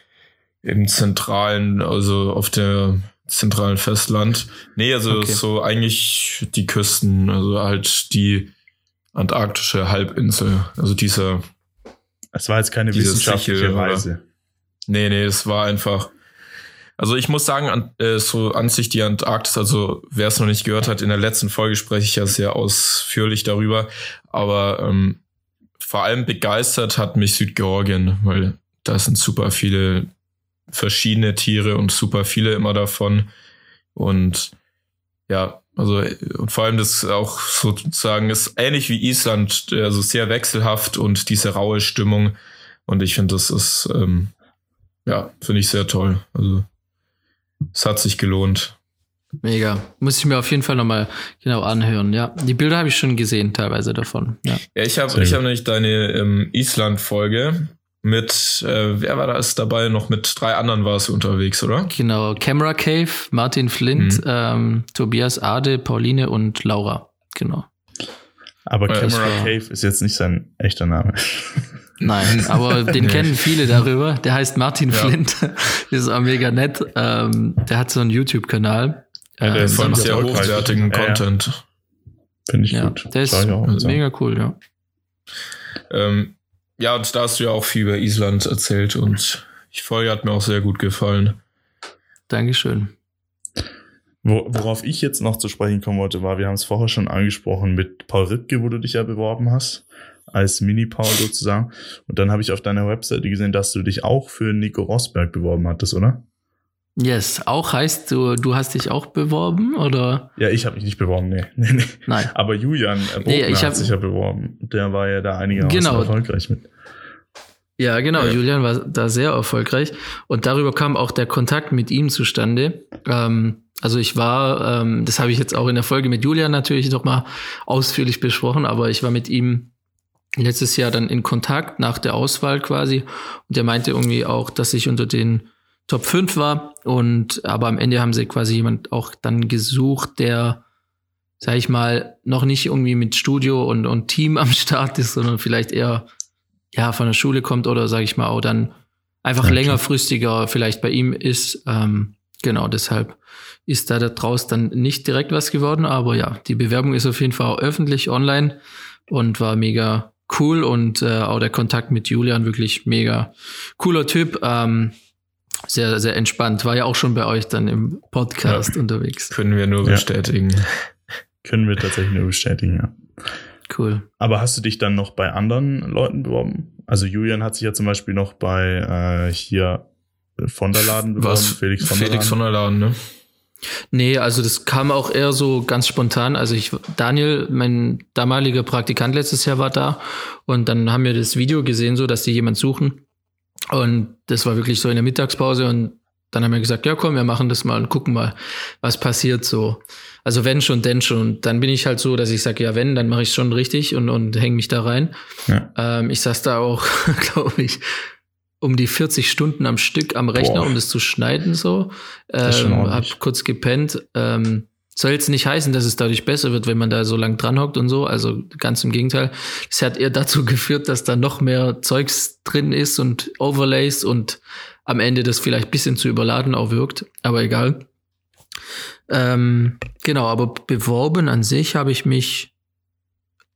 im zentralen, also auf der zentralen Festland. Nee, also okay. so eigentlich die Küsten, also halt die antarktische Halbinsel, also dieser. Es war jetzt keine wissenschaftliche Sichel, Reise. Oder? Nee, nee, es war einfach also ich muss sagen, an, äh, so an sich die Antarktis, also wer es noch nicht gehört hat, in der letzten Folge spreche ich ja sehr ausführlich darüber, aber ähm, vor allem begeistert hat mich Südgeorgien, weil da sind super viele verschiedene Tiere und super viele immer davon. Und ja, also und vor allem das auch sozusagen ist ähnlich wie Island, also sehr wechselhaft und diese raue Stimmung. Und ich finde das ist ähm, ja finde ich sehr toll. Also es hat sich gelohnt. Mega. Muss ich mir auf jeden Fall nochmal genau anhören. Ja, die Bilder habe ich schon gesehen, teilweise davon. Ja, ja ich habe ich hab nämlich deine ähm, Island-Folge mit, äh, wer war da ist dabei? Noch mit drei anderen warst du unterwegs, oder? Genau. Camera Cave, Martin Flint, mhm. ähm, Tobias Ade, Pauline und Laura. Genau. Aber Camera Cave ist jetzt nicht sein echter Name. Nein, aber den kennen viele darüber. Der heißt Martin ja. Flint. ist auch mega nett. Ähm, der hat so einen YouTube-Kanal. Ja, der ähm, von sehr hochwertigen ja, Content. Finde ich gut. Der ist mega cool, ja. Ähm, ja, und da hast du ja auch viel über Island erzählt und die Folge hat mir auch sehr gut gefallen. Dankeschön. Worauf ich jetzt noch zu sprechen kommen wollte, war, wir haben es vorher schon angesprochen mit Paul Rittke, wo du dich ja beworben hast als Mini-Paul sozusagen. Und dann habe ich auf deiner Webseite gesehen, dass du dich auch für Nico Rosberg beworben hattest, oder? Yes, auch heißt du, du hast dich auch beworben, oder? Ja, ich habe mich nicht beworben, nee. nee, nee. Nein. Aber Julian nee, ich hab, hat sich ja beworben. Der war ja da einigermaßen genau. erfolgreich mit. Ja, genau. Ja. Julian war da sehr erfolgreich. Und darüber kam auch der Kontakt mit ihm zustande. Ähm, also ich war, ähm, das habe ich jetzt auch in der Folge mit Julian natürlich nochmal ausführlich besprochen, aber ich war mit ihm letztes Jahr dann in Kontakt nach der Auswahl quasi. Und der meinte irgendwie auch, dass ich unter den Top 5 war. Und aber am Ende haben sie quasi jemand auch dann gesucht, der, sag ich mal, noch nicht irgendwie mit Studio und, und Team am Start ist, sondern vielleicht eher ja von der Schule kommt oder sag ich mal auch dann einfach okay. längerfristiger vielleicht bei ihm ist. Ähm, genau, deshalb ist da draus dann nicht direkt was geworden. Aber ja, die Bewerbung ist auf jeden Fall auch öffentlich online und war mega cool und äh, auch der Kontakt mit Julian wirklich mega cooler Typ. Ähm, sehr, sehr entspannt. War ja auch schon bei euch dann im Podcast ja. unterwegs. Können wir nur bestätigen. Können wir tatsächlich nur bestätigen, ja. Cool. Aber hast du dich dann noch bei anderen Leuten beworben? Also Julian hat sich ja zum Beispiel noch bei äh, hier von der Laden beworben. Was? Felix von der Laden. Von der Laden, ne? Nee, also das kam auch eher so ganz spontan. Also ich, Daniel, mein damaliger Praktikant letztes Jahr war da und dann haben wir das Video gesehen, so dass die jemand suchen. Und das war wirklich so in der Mittagspause und dann haben wir gesagt, ja komm, wir machen das mal und gucken mal, was passiert so. Also wenn schon, denn schon. Und dann bin ich halt so, dass ich sage, ja wenn, dann mache ich schon richtig und, und hänge mich da rein. Ja. Ähm, ich saß da auch, glaube ich, um die 40 Stunden am Stück am Rechner, Boah. um das zu schneiden so. Ähm, hab kurz gepennt. Ähm, soll jetzt nicht heißen, dass es dadurch besser wird, wenn man da so lang dran hockt und so. Also ganz im Gegenteil. Es hat eher dazu geführt, dass da noch mehr Zeugs drin ist und Overlays und am Ende das vielleicht bisschen zu überladen auch wirkt. Aber egal. Ähm, genau, aber beworben an sich habe ich mich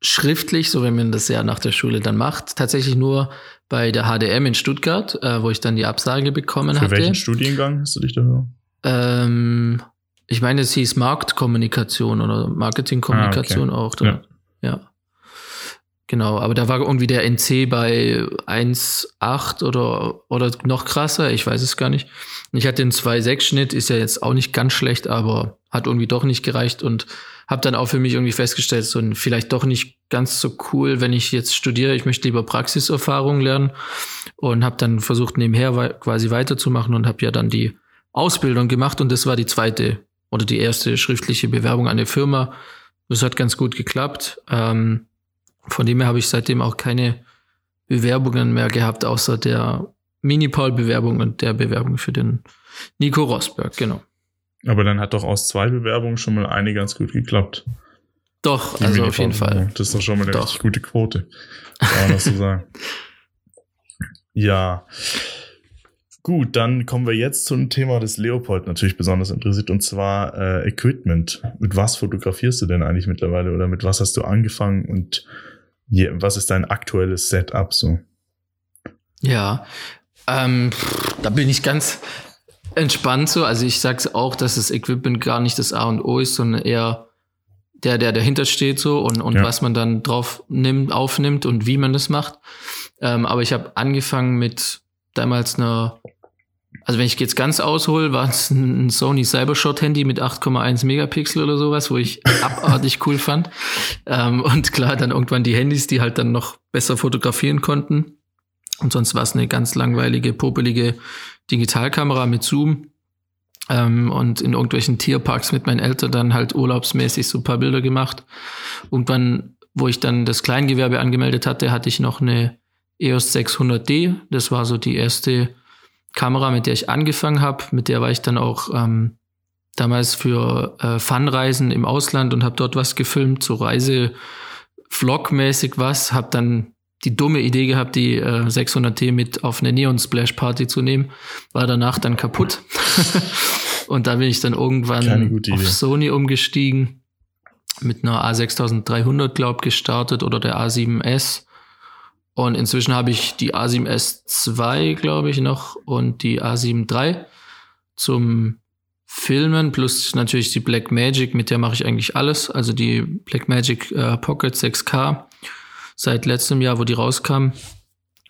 schriftlich, so wenn man das ja nach der Schule dann macht, tatsächlich nur bei der HDM in Stuttgart, äh, wo ich dann die Absage bekommen Für hatte. Für welchen Studiengang hast du dich da? Ähm, ich meine, es hieß Marktkommunikation oder Marketingkommunikation ah, okay. auch. Ja. ja. Genau, aber da war irgendwie der NC bei 1,8 oder, oder noch krasser, ich weiß es gar nicht. Ich hatte den 2,6-Schnitt, ist ja jetzt auch nicht ganz schlecht, aber hat irgendwie doch nicht gereicht und habe dann auch für mich irgendwie festgestellt, so vielleicht doch nicht ganz so cool, wenn ich jetzt studiere. Ich möchte lieber Praxiserfahrung lernen und habe dann versucht nebenher quasi weiterzumachen und habe ja dann die Ausbildung gemacht und das war die zweite oder die erste schriftliche Bewerbung an eine Firma. Das hat ganz gut geklappt. Ähm, von dem her habe ich seitdem auch keine Bewerbungen mehr gehabt, außer der Minipol-Bewerbung und der Bewerbung für den Nico Rosberg, genau. Aber dann hat doch aus zwei Bewerbungen schon mal eine ganz gut geklappt. Doch, Die also auf jeden Fall. Das ist doch schon mal eine doch. richtig gute Quote. Kann man so sagen. Ja. Gut, dann kommen wir jetzt zum Thema, das Leopold natürlich besonders interessiert, und zwar äh, Equipment. Mit was fotografierst du denn eigentlich mittlerweile oder mit was hast du angefangen und was ist dein aktuelles Setup so? Ja, ähm, da bin ich ganz, entspannt so. Also ich sag's auch, dass das Equipment gar nicht das A und O ist, sondern eher der, der dahinter steht so und, und ja. was man dann drauf nimmt, aufnimmt und wie man das macht. Ähm, aber ich habe angefangen mit damals einer, also wenn ich jetzt ganz aushole, war es ein Sony Cybershot Handy mit 8,1 Megapixel oder sowas, wo ich abartig cool fand. Ähm, und klar, dann irgendwann die Handys, die halt dann noch besser fotografieren konnten. Und sonst war es eine ganz langweilige, popelige Digitalkamera mit Zoom ähm, und in irgendwelchen Tierparks mit meinen Eltern dann halt urlaubsmäßig so ein paar Bilder gemacht. Irgendwann, wo ich dann das Kleingewerbe angemeldet hatte, hatte ich noch eine EOS 600D. Das war so die erste Kamera, mit der ich angefangen habe. Mit der war ich dann auch ähm, damals für äh, Funreisen im Ausland und habe dort was gefilmt, so Reise-Vlog-mäßig was. Habe dann die dumme Idee gehabt, die äh, 600T mit auf eine Neon Splash Party zu nehmen. War danach dann kaputt. und da bin ich dann irgendwann auf Sony umgestiegen. Mit einer A6300, glaub gestartet oder der A7S. Und inzwischen habe ich die A7S 2, glaube ich, noch und die A7 III zum Filmen, plus natürlich die Blackmagic, mit der mache ich eigentlich alles. Also die Blackmagic äh, Pocket 6K seit letztem Jahr, wo die rauskam.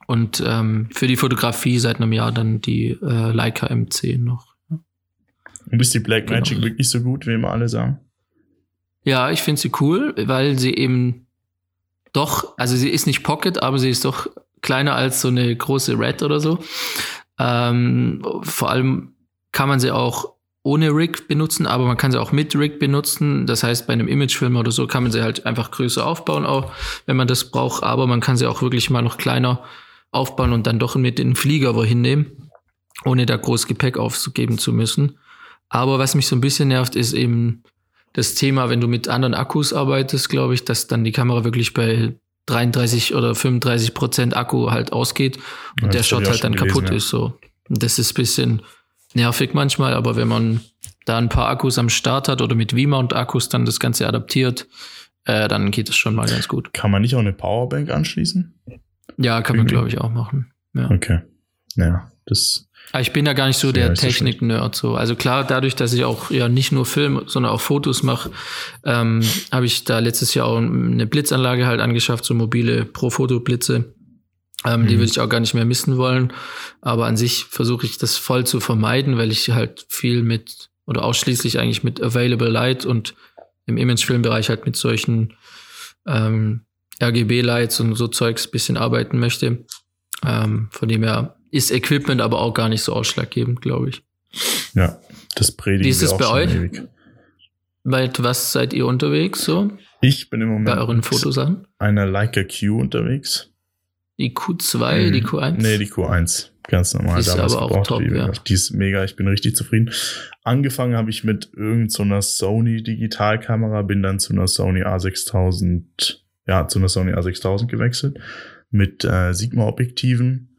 Und ähm, für die Fotografie seit einem Jahr dann die äh, Leica M10 noch. Und ist die Blackmagic genau. wirklich so gut, wie immer alle sagen? Ja, ich finde sie cool, weil sie eben doch, also sie ist nicht Pocket, aber sie ist doch kleiner als so eine große Red oder so. Ähm, vor allem kann man sie auch ohne Rig benutzen, aber man kann sie auch mit Rig benutzen. Das heißt, bei einem Imagefilm oder so kann man sie halt einfach größer aufbauen, auch wenn man das braucht. Aber man kann sie auch wirklich mal noch kleiner aufbauen und dann doch mit in den Flieger wohin nehmen, ohne da groß Gepäck aufzugeben zu müssen. Aber was mich so ein bisschen nervt, ist eben das Thema, wenn du mit anderen Akkus arbeitest, glaube ich, dass dann die Kamera wirklich bei 33 oder 35 Prozent Akku halt ausgeht und ja, der Shot halt dann gelesen, kaputt ja. ist. So. Und das ist bisschen nervig manchmal, aber wenn man da ein paar Akkus am Start hat oder mit V-Mount-Akkus dann das Ganze adaptiert, äh, dann geht es schon mal ganz gut. Kann man nicht auch eine Powerbank anschließen? Ja, kann Irgendwie? man, glaube ich, auch machen. Ja. Okay. ja, das. Aber ich bin ja gar nicht so der Technik-Nerd. So. Also klar, dadurch, dass ich auch ja nicht nur Film, sondern auch Fotos mache, ähm, habe ich da letztes Jahr auch eine Blitzanlage halt angeschafft, so mobile Pro-Foto-Blitze. Ähm, mhm. Die würde ich auch gar nicht mehr missen wollen. Aber an sich versuche ich das voll zu vermeiden, weil ich halt viel mit oder ausschließlich eigentlich mit Available Light und im Imagefilmbereich halt mit solchen ähm, RGB-Lights und so Zeugs bisschen arbeiten möchte. Ähm, von dem her ist Equipment aber auch gar nicht so ausschlaggebend, glaube ich. Ja, das predigen Wie ist es bei euch? Ewig. Bei was seid ihr unterwegs so? Ich bin im Moment bei euren Fotosachen. Einer Leica Q unterwegs. Die Q2, mhm. die Q1? Nee, die Q1. Ganz normal. Ist aber auch top, die, ja. die ist mega, ich bin richtig zufrieden. Angefangen habe ich mit irgendeiner so Sony Digitalkamera, bin dann zu einer Sony A6000, ja, zu einer Sony A6000 gewechselt mit äh, Sigma-Objektiven.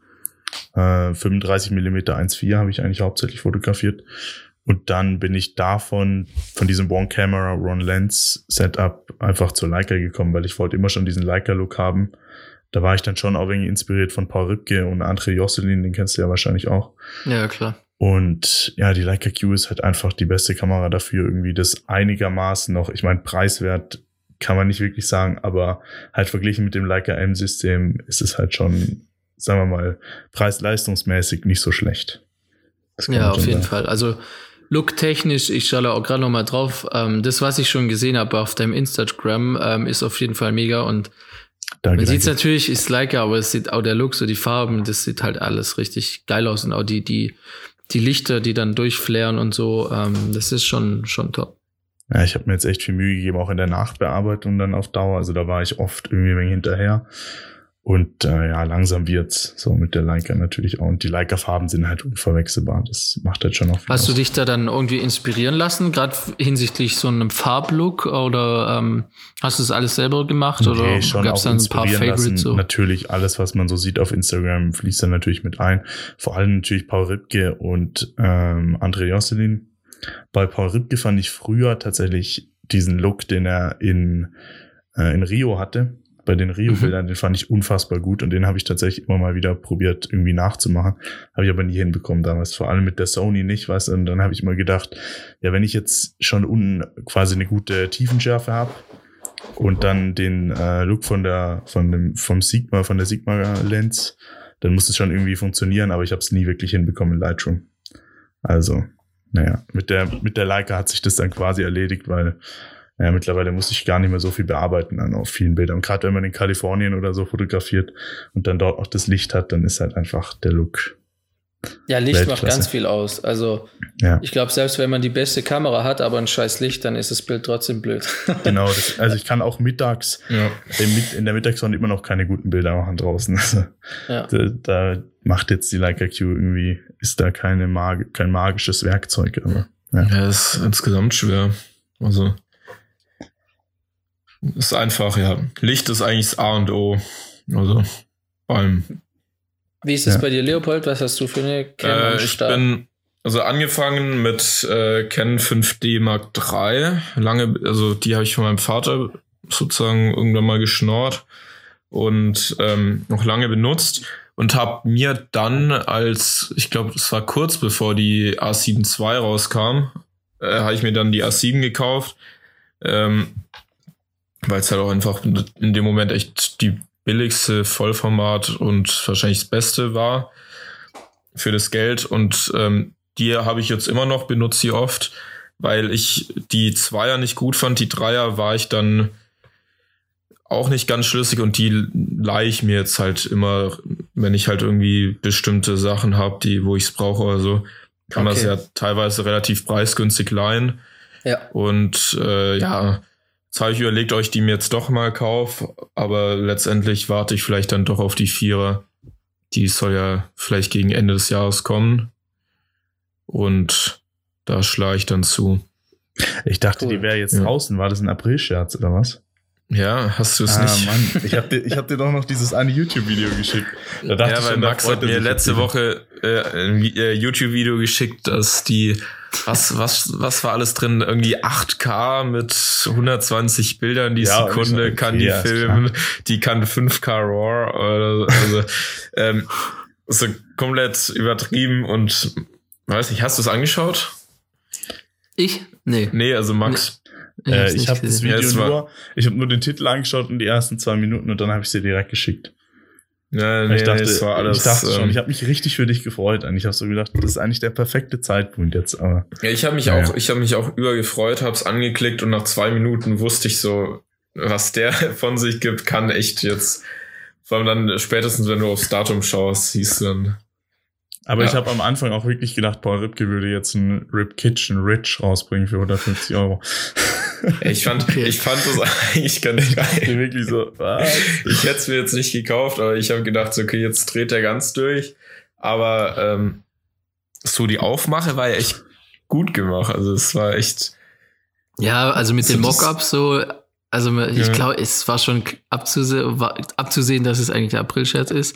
Äh, 35 mm 1.4 habe ich eigentlich hauptsächlich fotografiert. Und dann bin ich davon, von diesem One Camera, One Lens Setup einfach zur Leica gekommen, weil ich wollte immer schon diesen Leica-Look haben da war ich dann schon auch irgendwie inspiriert von Paul Ripke und André Josselin, den kennst du ja wahrscheinlich auch. Ja, klar. Und ja, die Leica Q ist halt einfach die beste Kamera dafür, irgendwie das einigermaßen noch, ich meine, preiswert kann man nicht wirklich sagen, aber halt verglichen mit dem Leica M-System ist es halt schon, sagen wir mal, preis-leistungsmäßig nicht so schlecht. Ja, auf jeden. Fall. Also Look-technisch, ich schaue auch gerade noch mal drauf. Ähm, das, was ich schon gesehen habe auf deinem Instagram, ähm, ist auf jeden Fall mega und da Man sieht es natürlich, ist Leica, aber es sieht auch der Look, so die Farben, das sieht halt alles richtig geil aus und auch die, die, die Lichter, die dann durchflären und so, ähm, das ist schon, schon top. Ja, ich habe mir jetzt echt viel Mühe gegeben, auch in der Nachbearbeitung dann auf Dauer. Also da war ich oft irgendwie ein wenig hinterher. Und äh, ja, langsam wird's so mit der Leica natürlich auch. Und die Leica-Farben sind halt unverwechselbar. Das macht halt schon auch viel Hast aus. du dich da dann irgendwie inspirieren lassen, gerade hinsichtlich so einem Farblook? Oder ähm, hast du das alles selber gemacht? Nee, oder schon gab's dann ein paar Favorites? So? Natürlich, alles, was man so sieht auf Instagram, fließt dann natürlich mit ein. Vor allem natürlich Paul Ripke und ähm, André Josselin. Bei Paul Ripke fand ich früher tatsächlich diesen Look, den er in, äh, in Rio hatte bei den Rio-Bildern, mhm. den fand ich unfassbar gut und den habe ich tatsächlich immer mal wieder probiert, irgendwie nachzumachen. Habe ich aber nie hinbekommen damals, vor allem mit der Sony nicht, weißt du, und dann habe ich immer gedacht, ja, wenn ich jetzt schon unten quasi eine gute Tiefenschärfe habe und dann den äh, Look von der, von dem, vom Sigma, von der Sigma-Lens, dann muss es schon irgendwie funktionieren, aber ich habe es nie wirklich hinbekommen in Lightroom. Also, naja, mit der, mit der Leica hat sich das dann quasi erledigt, weil ja, mittlerweile muss ich gar nicht mehr so viel bearbeiten an auf vielen Bildern. Und gerade wenn man in Kalifornien oder so fotografiert und dann dort auch das Licht hat, dann ist halt einfach der Look. Ja, Licht Weltklasse. macht ganz viel aus. Also ja. ich glaube, selbst wenn man die beste Kamera hat, aber ein scheiß Licht, dann ist das Bild trotzdem blöd. genau, das, also ich kann auch mittags, ja. in der Mittagssonne immer noch keine guten Bilder machen draußen. Also ja. da, da, macht jetzt die Leica Q irgendwie, ist da keine Mag kein magisches Werkzeug. Aber, ja. ja, ist insgesamt schwer. Also ist einfach, ja. Licht ist eigentlich das A und O. Also, vor allem. Wie ist es ja. bei dir, Leopold? Was hast du für eine Canon? Äh, ich bin also angefangen mit äh, Canon 5D Mark III. Lange, also die habe ich von meinem Vater sozusagen irgendwann mal geschnort und ähm, noch lange benutzt und habe mir dann als, ich glaube, es war kurz bevor die A7 II rauskam, äh, habe ich mir dann die A7 gekauft. Ähm, weil es halt auch einfach in dem Moment echt die billigste Vollformat und wahrscheinlich das Beste war für das Geld. Und ähm, die habe ich jetzt immer noch, benutze sie oft, weil ich die Zweier nicht gut fand. Die Dreier war ich dann auch nicht ganz schlüssig und die leihe ich mir jetzt halt immer, wenn ich halt irgendwie bestimmte Sachen habe, die, wo ich es brauche oder so, kann okay. das ja teilweise relativ preisgünstig leihen. Ja. Und äh, ja, Jetzt habe ich überlegt, euch die mir jetzt doch mal kauf, aber letztendlich warte ich vielleicht dann doch auf die Vierer. Die soll ja vielleicht gegen Ende des Jahres kommen. Und da schlage ich dann zu. Ich dachte, cool. die wäre jetzt ja. draußen. War das ein April-Scherz oder was? Ja, hast du es ah, nicht? Mann, ich habe dir, ich hab dir doch noch dieses eine YouTube-Video geschickt. Da ja, weil Max hat mir letzte Woche äh, ein äh, YouTube-Video geschickt, dass die was, was, was war alles drin? Irgendwie 8K mit 120 Bildern die ja, Sekunde kann die ja, filmen, die kann 5K RAW. Also, ähm, so komplett übertrieben und weiß nicht, hast du es angeschaut? Ich? Nee. Nee, also Max. Nee. Äh, ich habe das Video nur, ich habe nur den Titel angeschaut und die ersten zwei Minuten und dann habe ich sie direkt geschickt. Ja, nee, ich dachte, es war alles, ich dachte schon, ähm, ich habe mich richtig für dich gefreut. Ich habe so gedacht, das ist eigentlich der perfekte Zeitpunkt jetzt. Aber ja, ich habe mich ja, auch, ich habe mich auch übergefreut, habe es angeklickt und nach zwei Minuten wusste ich so, was der von sich gibt, kann echt jetzt. Vor allem dann spätestens, wenn du aufs Datum schaust, siehst du dann. Aber ja. ich habe am Anfang auch wirklich gedacht, Paul Ripke würde jetzt ein Rip Kitchen Rich rausbringen für 150 Euro. Ich fand, ich fand das eigentlich ganz geil. wirklich so, was? Ich hätte es mir jetzt nicht gekauft, aber ich habe gedacht, so, okay, jetzt dreht er ganz durch. Aber ähm, so die Aufmache war ja echt gut gemacht. Also es war echt. Ja, also mit so den Mockups so, also ich ja. glaube, es war schon abzusehen, war abzusehen, dass es eigentlich der April-Scherz ist.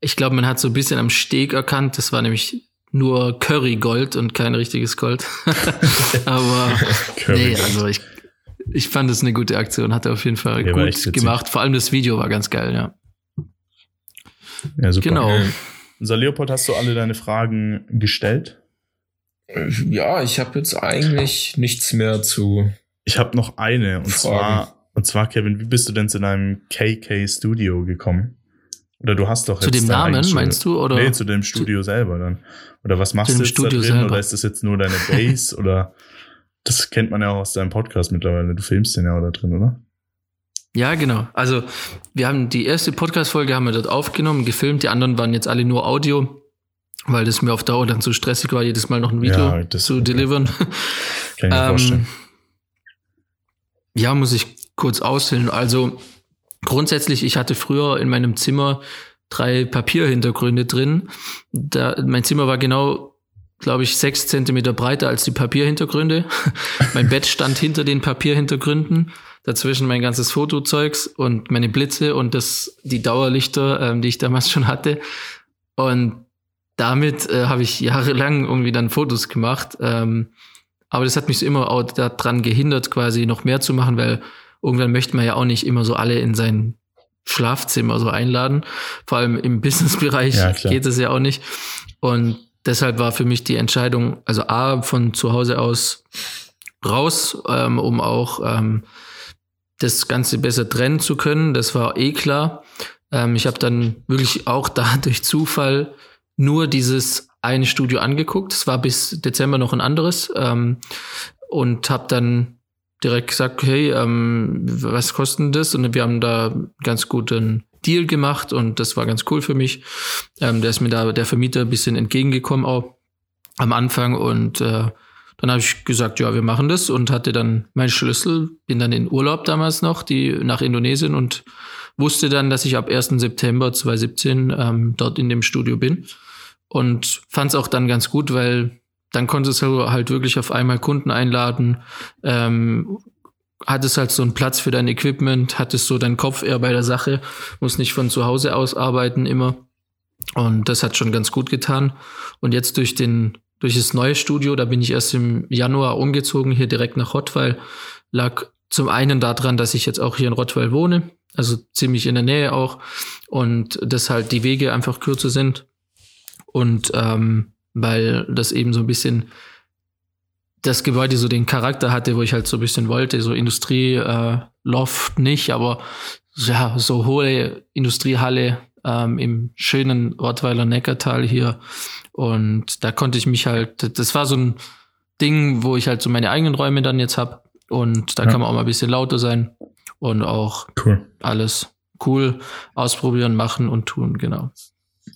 Ich glaube, man hat so ein bisschen am Steg erkannt, das war nämlich nur Curry-Gold und kein richtiges Gold. Aber nee, also ich, ich fand es eine gute Aktion, hat er auf jeden Fall ja, gut gemacht. Vor allem das Video war ganz geil, ja. Ja, super. Genau. So, Leopold, hast du alle deine Fragen gestellt? Ja, ich habe jetzt eigentlich nichts mehr zu. Ich habe noch eine und Fragen. zwar und zwar Kevin, wie bist du denn zu deinem KK Studio gekommen? Oder du hast doch jetzt zu dem Namen meinst du oder? Nee, zu dem Studio zu, selber dann. Oder was machst du jetzt Studio da drin? Selber. Oder ist das jetzt nur deine Base oder das kennt man ja auch aus deinem Podcast mittlerweile. Du filmst den ja auch da drin, oder? Ja, genau. Also wir haben die erste Podcast-Folge haben wir dort aufgenommen, gefilmt. Die anderen waren jetzt alle nur Audio, weil das mir auf Dauer dann zu stressig war, jedes Mal noch ein Video ja, zu okay. delivern. Kann ich mir ähm, vorstellen. Ja, muss ich kurz aushöhlen. Also grundsätzlich, ich hatte früher in meinem Zimmer drei Papierhintergründe drin. Da, mein Zimmer war genau glaube ich, sechs Zentimeter breiter als die Papierhintergründe. mein Bett stand hinter den Papierhintergründen. Dazwischen mein ganzes Fotozeugs und meine Blitze und das, die Dauerlichter, ähm, die ich damals schon hatte. Und damit äh, habe ich jahrelang irgendwie dann Fotos gemacht. Ähm, aber das hat mich so immer auch daran gehindert, quasi noch mehr zu machen, weil irgendwann möchte man ja auch nicht immer so alle in sein Schlafzimmer so einladen. Vor allem im Businessbereich ja, geht es ja auch nicht. Und deshalb war für mich die Entscheidung, also A, von zu Hause aus raus, ähm, um auch ähm, das Ganze besser trennen zu können. Das war eh klar. Ähm, ich habe dann wirklich auch da durch Zufall nur dieses eine Studio angeguckt. Es war bis Dezember noch ein anderes ähm, und habe dann direkt gesagt, hey, ähm, was kostet das? Und wir haben da ganz guten Deal gemacht und das war ganz cool für mich. Ähm, der ist mir da der Vermieter ein bisschen entgegengekommen auch am Anfang und äh, dann habe ich gesagt, ja, wir machen das und hatte dann meinen Schlüssel, bin dann in Urlaub damals noch, die nach Indonesien und wusste dann, dass ich ab 1. September 2017 ähm, dort in dem Studio bin und fand es auch dann ganz gut, weil dann konntest du halt wirklich auf einmal Kunden einladen, ähm, hattest halt so einen Platz für dein Equipment, hattest so deinen Kopf eher bei der Sache, musst nicht von zu Hause aus arbeiten immer. Und das hat schon ganz gut getan. Und jetzt durch den, durch das neue Studio, da bin ich erst im Januar umgezogen, hier direkt nach Rottweil, lag zum einen daran, dass ich jetzt auch hier in Rottweil wohne, also ziemlich in der Nähe auch, und dass halt die Wege einfach kürzer sind. Und ähm, weil das eben so ein bisschen das Gebäude so den Charakter hatte, wo ich halt so ein bisschen wollte, so Industrie, äh, Loft nicht, aber ja, so hohe Industriehalle ähm, im schönen Rottweiler Neckartal hier. Und da konnte ich mich halt, das war so ein Ding, wo ich halt so meine eigenen Räume dann jetzt hab Und da ja. kann man auch mal ein bisschen lauter sein und auch cool. alles cool ausprobieren, machen und tun, genau.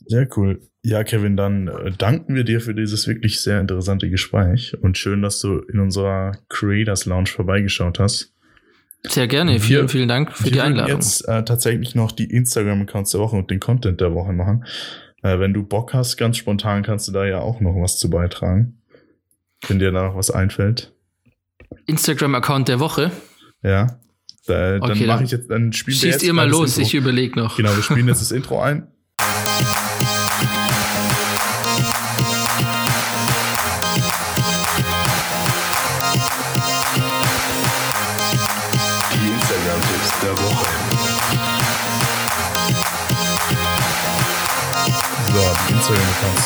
Sehr cool. Ja, Kevin, dann äh, danken wir dir für dieses wirklich sehr interessante Gespräch und schön, dass du in unserer Creators Lounge vorbeigeschaut hast. Sehr gerne, wir, vielen, vielen Dank für die Einladung. jetzt äh, tatsächlich noch die Instagram-Accounts der Woche und den Content der Woche machen. Äh, wenn du Bock hast, ganz spontan kannst du da ja auch noch was zu beitragen. Wenn dir da noch was einfällt. Instagram-Account der Woche? Ja. Da, okay, dann mache ich jetzt, dann spielen wir jetzt. Schießt ihr mal los, ich überlege noch. Genau, wir spielen jetzt das Intro ein.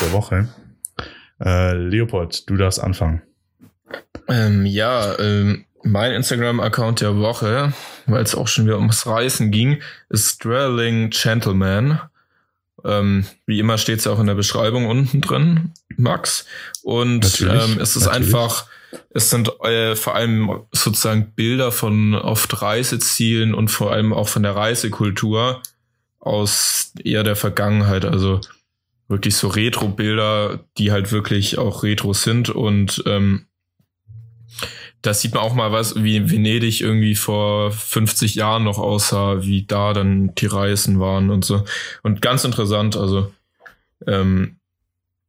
Der Woche. Äh, Leopold, du darfst anfangen. Ähm, ja, ähm, mein Instagram-Account der Woche, weil es auch schon wieder ums Reisen ging, ist Sterling Gentleman. Ähm, wie immer steht es auch in der Beschreibung unten drin, Max. Und ähm, es ist natürlich. einfach, es sind äh, vor allem sozusagen Bilder von oft Reisezielen und vor allem auch von der Reisekultur aus eher der Vergangenheit. Also wirklich so Retro-Bilder, die halt wirklich auch Retro sind und ähm, das sieht man auch mal was, wie Venedig irgendwie vor 50 Jahren noch aussah, wie da dann die Reisen waren und so. Und ganz interessant, also ähm,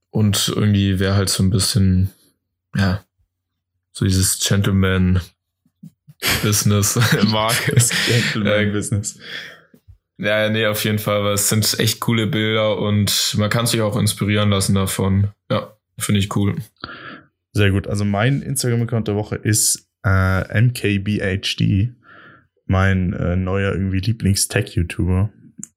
und irgendwie wäre halt so ein bisschen, ja, so dieses Gentleman Business mag. Gentleman Business. Ja, nee, auf jeden Fall, weil es sind echt coole Bilder und man kann sich auch inspirieren lassen davon. Ja, finde ich cool. Sehr gut. Also mein Instagram-Account der Woche ist äh, MKBHD, mein äh, neuer irgendwie Lieblings-Tech-YouTuber.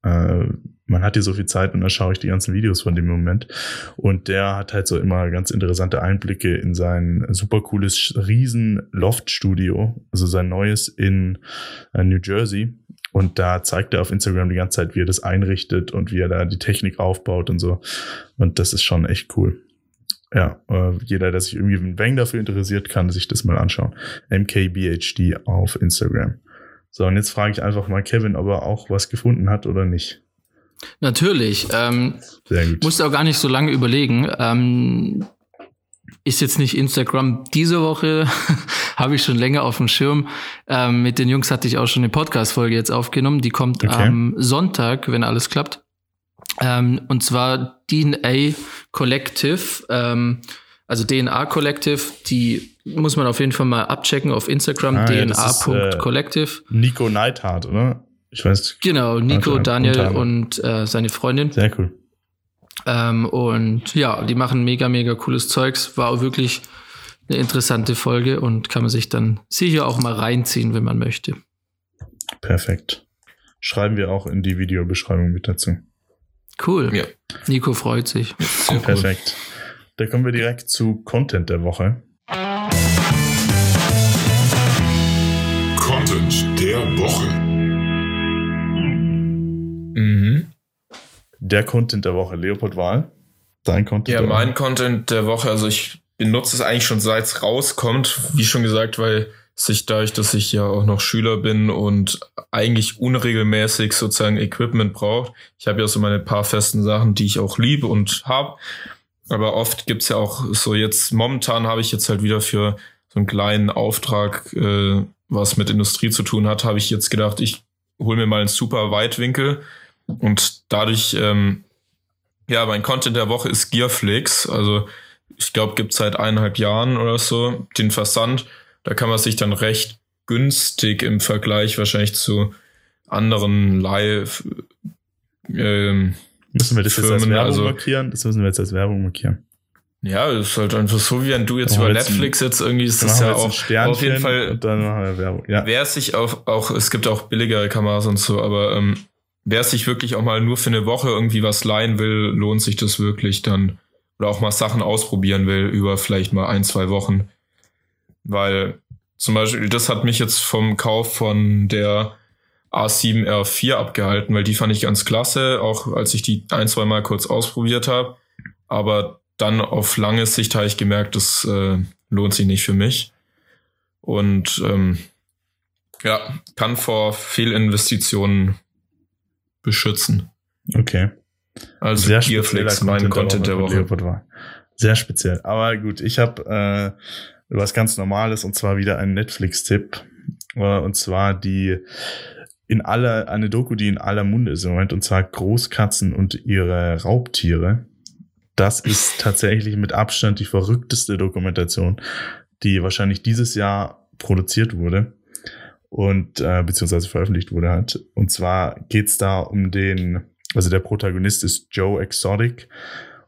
Äh, man hat hier so viel Zeit und da schaue ich die ganzen Videos von dem Moment. Und der hat halt so immer ganz interessante Einblicke in sein super cooles riesen Loft-Studio, also sein neues in äh, New Jersey. Und da zeigt er auf Instagram die ganze Zeit, wie er das einrichtet und wie er da die Technik aufbaut und so. Und das ist schon echt cool. Ja, äh, jeder, der sich irgendwie ein Bang dafür interessiert, kann sich das mal anschauen. MKBHD auf Instagram. So, und jetzt frage ich einfach mal Kevin, ob er auch was gefunden hat oder nicht. Natürlich. Ähm, Sehr gut. Musste auch gar nicht so lange überlegen. Ähm, ist jetzt nicht Instagram diese Woche, habe ich schon länger auf dem Schirm. Ähm, mit den Jungs hatte ich auch schon eine Podcast-Folge jetzt aufgenommen. Die kommt okay. am Sonntag, wenn alles klappt. Ähm, und zwar DNA Collective, ähm, also DNA Collective, die muss man auf jeden Fall mal abchecken auf Instagram, ah, dna.collective. Ja, äh, Nico Neidhardt, oder? Ich weiß. Genau, Nico, Daniel und äh, seine Freundin. Sehr cool. Ähm, und ja, die machen mega, mega cooles Zeugs. War auch wirklich eine interessante Folge und kann man sich dann sicher auch mal reinziehen, wenn man möchte. Perfekt. Schreiben wir auch in die Videobeschreibung mit dazu. Cool. Ja. Nico freut sich. Sehr Perfekt. Cool. Da kommen wir direkt zu Content der Woche. Content der Woche. Mhm. Der Content der Woche, Leopold Wahl. Dein Content. Ja, mein Woche. Content der Woche, also ich benutze es eigentlich schon seit es rauskommt, wie schon gesagt, weil sich dadurch, dass ich ja auch noch Schüler bin und eigentlich unregelmäßig sozusagen Equipment braucht. Ich habe ja so meine paar festen Sachen, die ich auch liebe und habe. Aber oft gibt's ja auch so jetzt, momentan habe ich jetzt halt wieder für so einen kleinen Auftrag, äh, was mit Industrie zu tun hat, habe ich jetzt gedacht, ich hole mir mal einen super Weitwinkel und dadurch, ähm, ja, mein Content der Woche ist Gearflix. Also ich glaube, gibt seit eineinhalb Jahren oder so den Versand. Da kann man sich dann recht günstig im Vergleich wahrscheinlich zu anderen Live. Ähm, müssen wir das Firmen, jetzt als Werbung also, markieren? Das müssen wir jetzt als Werbung markieren. Ja, das ist halt einfach so, wie wenn du jetzt über Netflix jetzt irgendwie ist das ja auch auf jeden Fall. Dann machen wir Werbung. Ja. Wer sich auch, auch, es gibt auch billigere Kameras und so, aber ähm, wer sich wirklich auch mal nur für eine Woche irgendwie was leihen will, lohnt sich das wirklich dann oder auch mal Sachen ausprobieren will über vielleicht mal ein, zwei Wochen. Weil zum Beispiel, das hat mich jetzt vom Kauf von der A7R4 abgehalten, weil die fand ich ganz klasse, auch als ich die ein, zwei Mal kurz ausprobiert habe. Aber dann auf lange Sicht habe ich gemerkt, das äh, lohnt sich nicht für mich. Und ähm, ja, kann vor Fehlinvestitionen beschützen. Okay. Also Sehr Gearflix, mein Content der Woche. Der Woche. Sehr speziell. Aber gut, ich habe äh, was ganz Normales und zwar wieder ein Netflix-Tipp. Äh, und zwar die in aller, eine Doku, die in aller Munde ist im Moment, und zwar Großkatzen und ihre Raubtiere. Das ist tatsächlich mit Abstand die verrückteste Dokumentation, die wahrscheinlich dieses Jahr produziert wurde und äh, beziehungsweise veröffentlicht wurde hat. Und zwar geht's da um den, also der Protagonist ist Joe Exotic.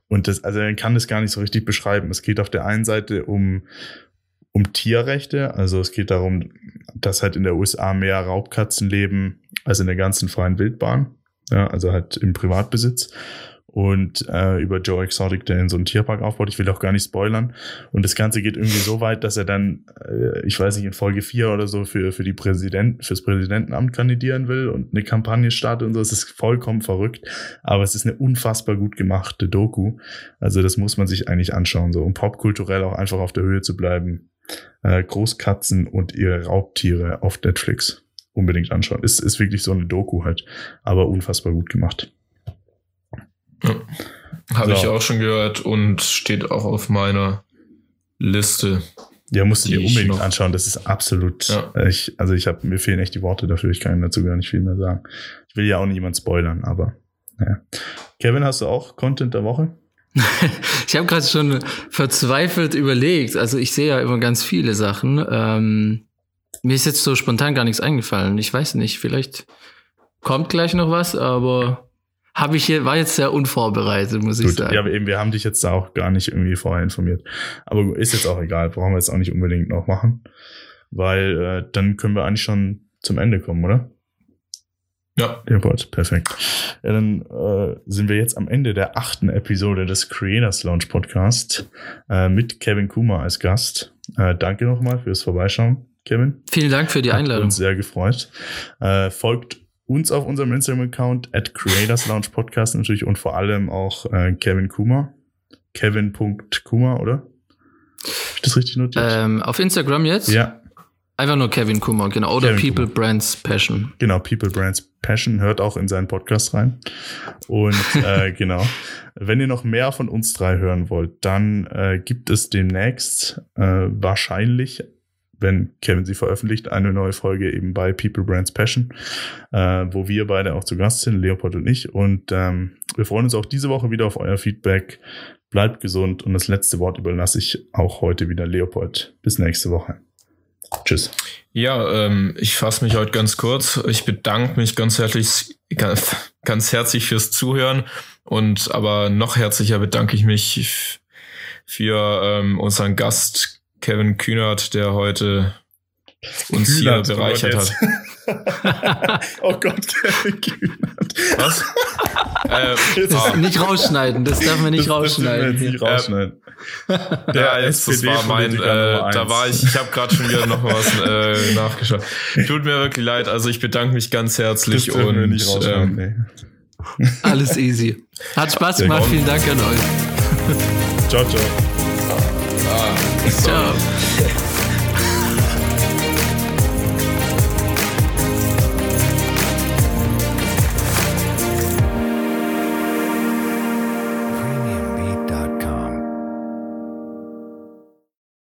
Und das, also er kann das gar nicht so richtig beschreiben. Es geht auf der einen Seite um um Tierrechte. Also es geht darum, dass halt in der USA mehr Raubkatzen leben als in der ganzen freien Wildbahn. Ja, also halt im Privatbesitz. Und äh, über Joe Exotic, der in so einen Tierpark aufbaut. Ich will auch gar nicht spoilern. Und das Ganze geht irgendwie so weit, dass er dann, äh, ich weiß nicht, in Folge 4 oder so für, für die Präsident, fürs Präsidentenamt kandidieren will und eine Kampagne startet und so. Es ist vollkommen verrückt. Aber es ist eine unfassbar gut gemachte Doku. Also das muss man sich eigentlich anschauen, so um popkulturell auch einfach auf der Höhe zu bleiben. Äh, Großkatzen und ihre Raubtiere auf Netflix. Unbedingt anschauen. Ist, ist wirklich so eine Doku halt, aber unfassbar gut gemacht. Ja. Habe so. ich auch schon gehört und steht auch auf meiner Liste. Ja, musst du dir unbedingt anschauen. Das ist absolut. Ja. Äh, ich, also ich habe mir fehlen echt die Worte dafür. Ich kann dazu gar nicht viel mehr sagen. Ich will ja auch niemand spoilern, aber ja. Kevin, hast du auch Content der Woche? ich habe gerade schon verzweifelt überlegt. Also ich sehe ja immer ganz viele Sachen. Ähm, mir ist jetzt so spontan gar nichts eingefallen. Ich weiß nicht. Vielleicht kommt gleich noch was, aber habe ich hier, war jetzt sehr unvorbereitet, muss Gut, ich sagen. Ja, aber eben, wir haben dich jetzt da auch gar nicht irgendwie vorher informiert. Aber ist jetzt auch egal, brauchen wir jetzt auch nicht unbedingt noch machen. Weil äh, dann können wir eigentlich schon zum Ende kommen, oder? Ja. Leopold, perfekt. Ja, dann äh, sind wir jetzt am Ende der achten Episode des Creators Launch Podcast äh, mit Kevin Kuma als Gast. Äh, danke nochmal fürs Vorbeischauen, Kevin. Vielen Dank für die Einladung. Hat uns sehr gefreut. Äh, folgt uns auf unserem Instagram-Account at Creators Lounge Podcast natürlich und vor allem auch äh, Kevin Kuma. Kevin.kuma, oder? Ist das richtig notiert? Ähm, auf Instagram jetzt? Ja. Einfach nur Kevin Kuma, genau. Oder Kevin People Kuma. Brands Passion. Genau, People Brands Passion. Hört auch in seinen Podcast rein. Und äh, genau. Wenn ihr noch mehr von uns drei hören wollt, dann äh, gibt es demnächst äh, wahrscheinlich wenn Kevin sie veröffentlicht, eine neue Folge eben bei People Brands Passion, äh, wo wir beide auch zu Gast sind, Leopold und ich. Und ähm, wir freuen uns auch diese Woche wieder auf euer Feedback. Bleibt gesund und das letzte Wort überlasse ich auch heute wieder Leopold. Bis nächste Woche. Tschüss. Ja, ähm, ich fasse mich heute ganz kurz. Ich bedanke mich ganz herzlich, ganz herzlich fürs Zuhören und aber noch herzlicher bedanke ich mich für ähm, unseren Gast Kevin Kühnert, der heute uns Kühnert, hier bereichert hat. oh Gott, Kevin Kühnert. Was? äh, ah. Nicht rausschneiden, das darf man nicht das, rausschneiden. Das nicht rausschneiden. Der ja, jetzt, das war mein, äh, da war ich, ich habe gerade schon wieder noch was äh, nachgeschaut. Tut mir wirklich leid, also ich bedanke mich ganz herzlich das und nicht ähm, nee. alles easy. Hat Spaß gemacht, vielen Dank an euch. Ciao, ciao. Ciao.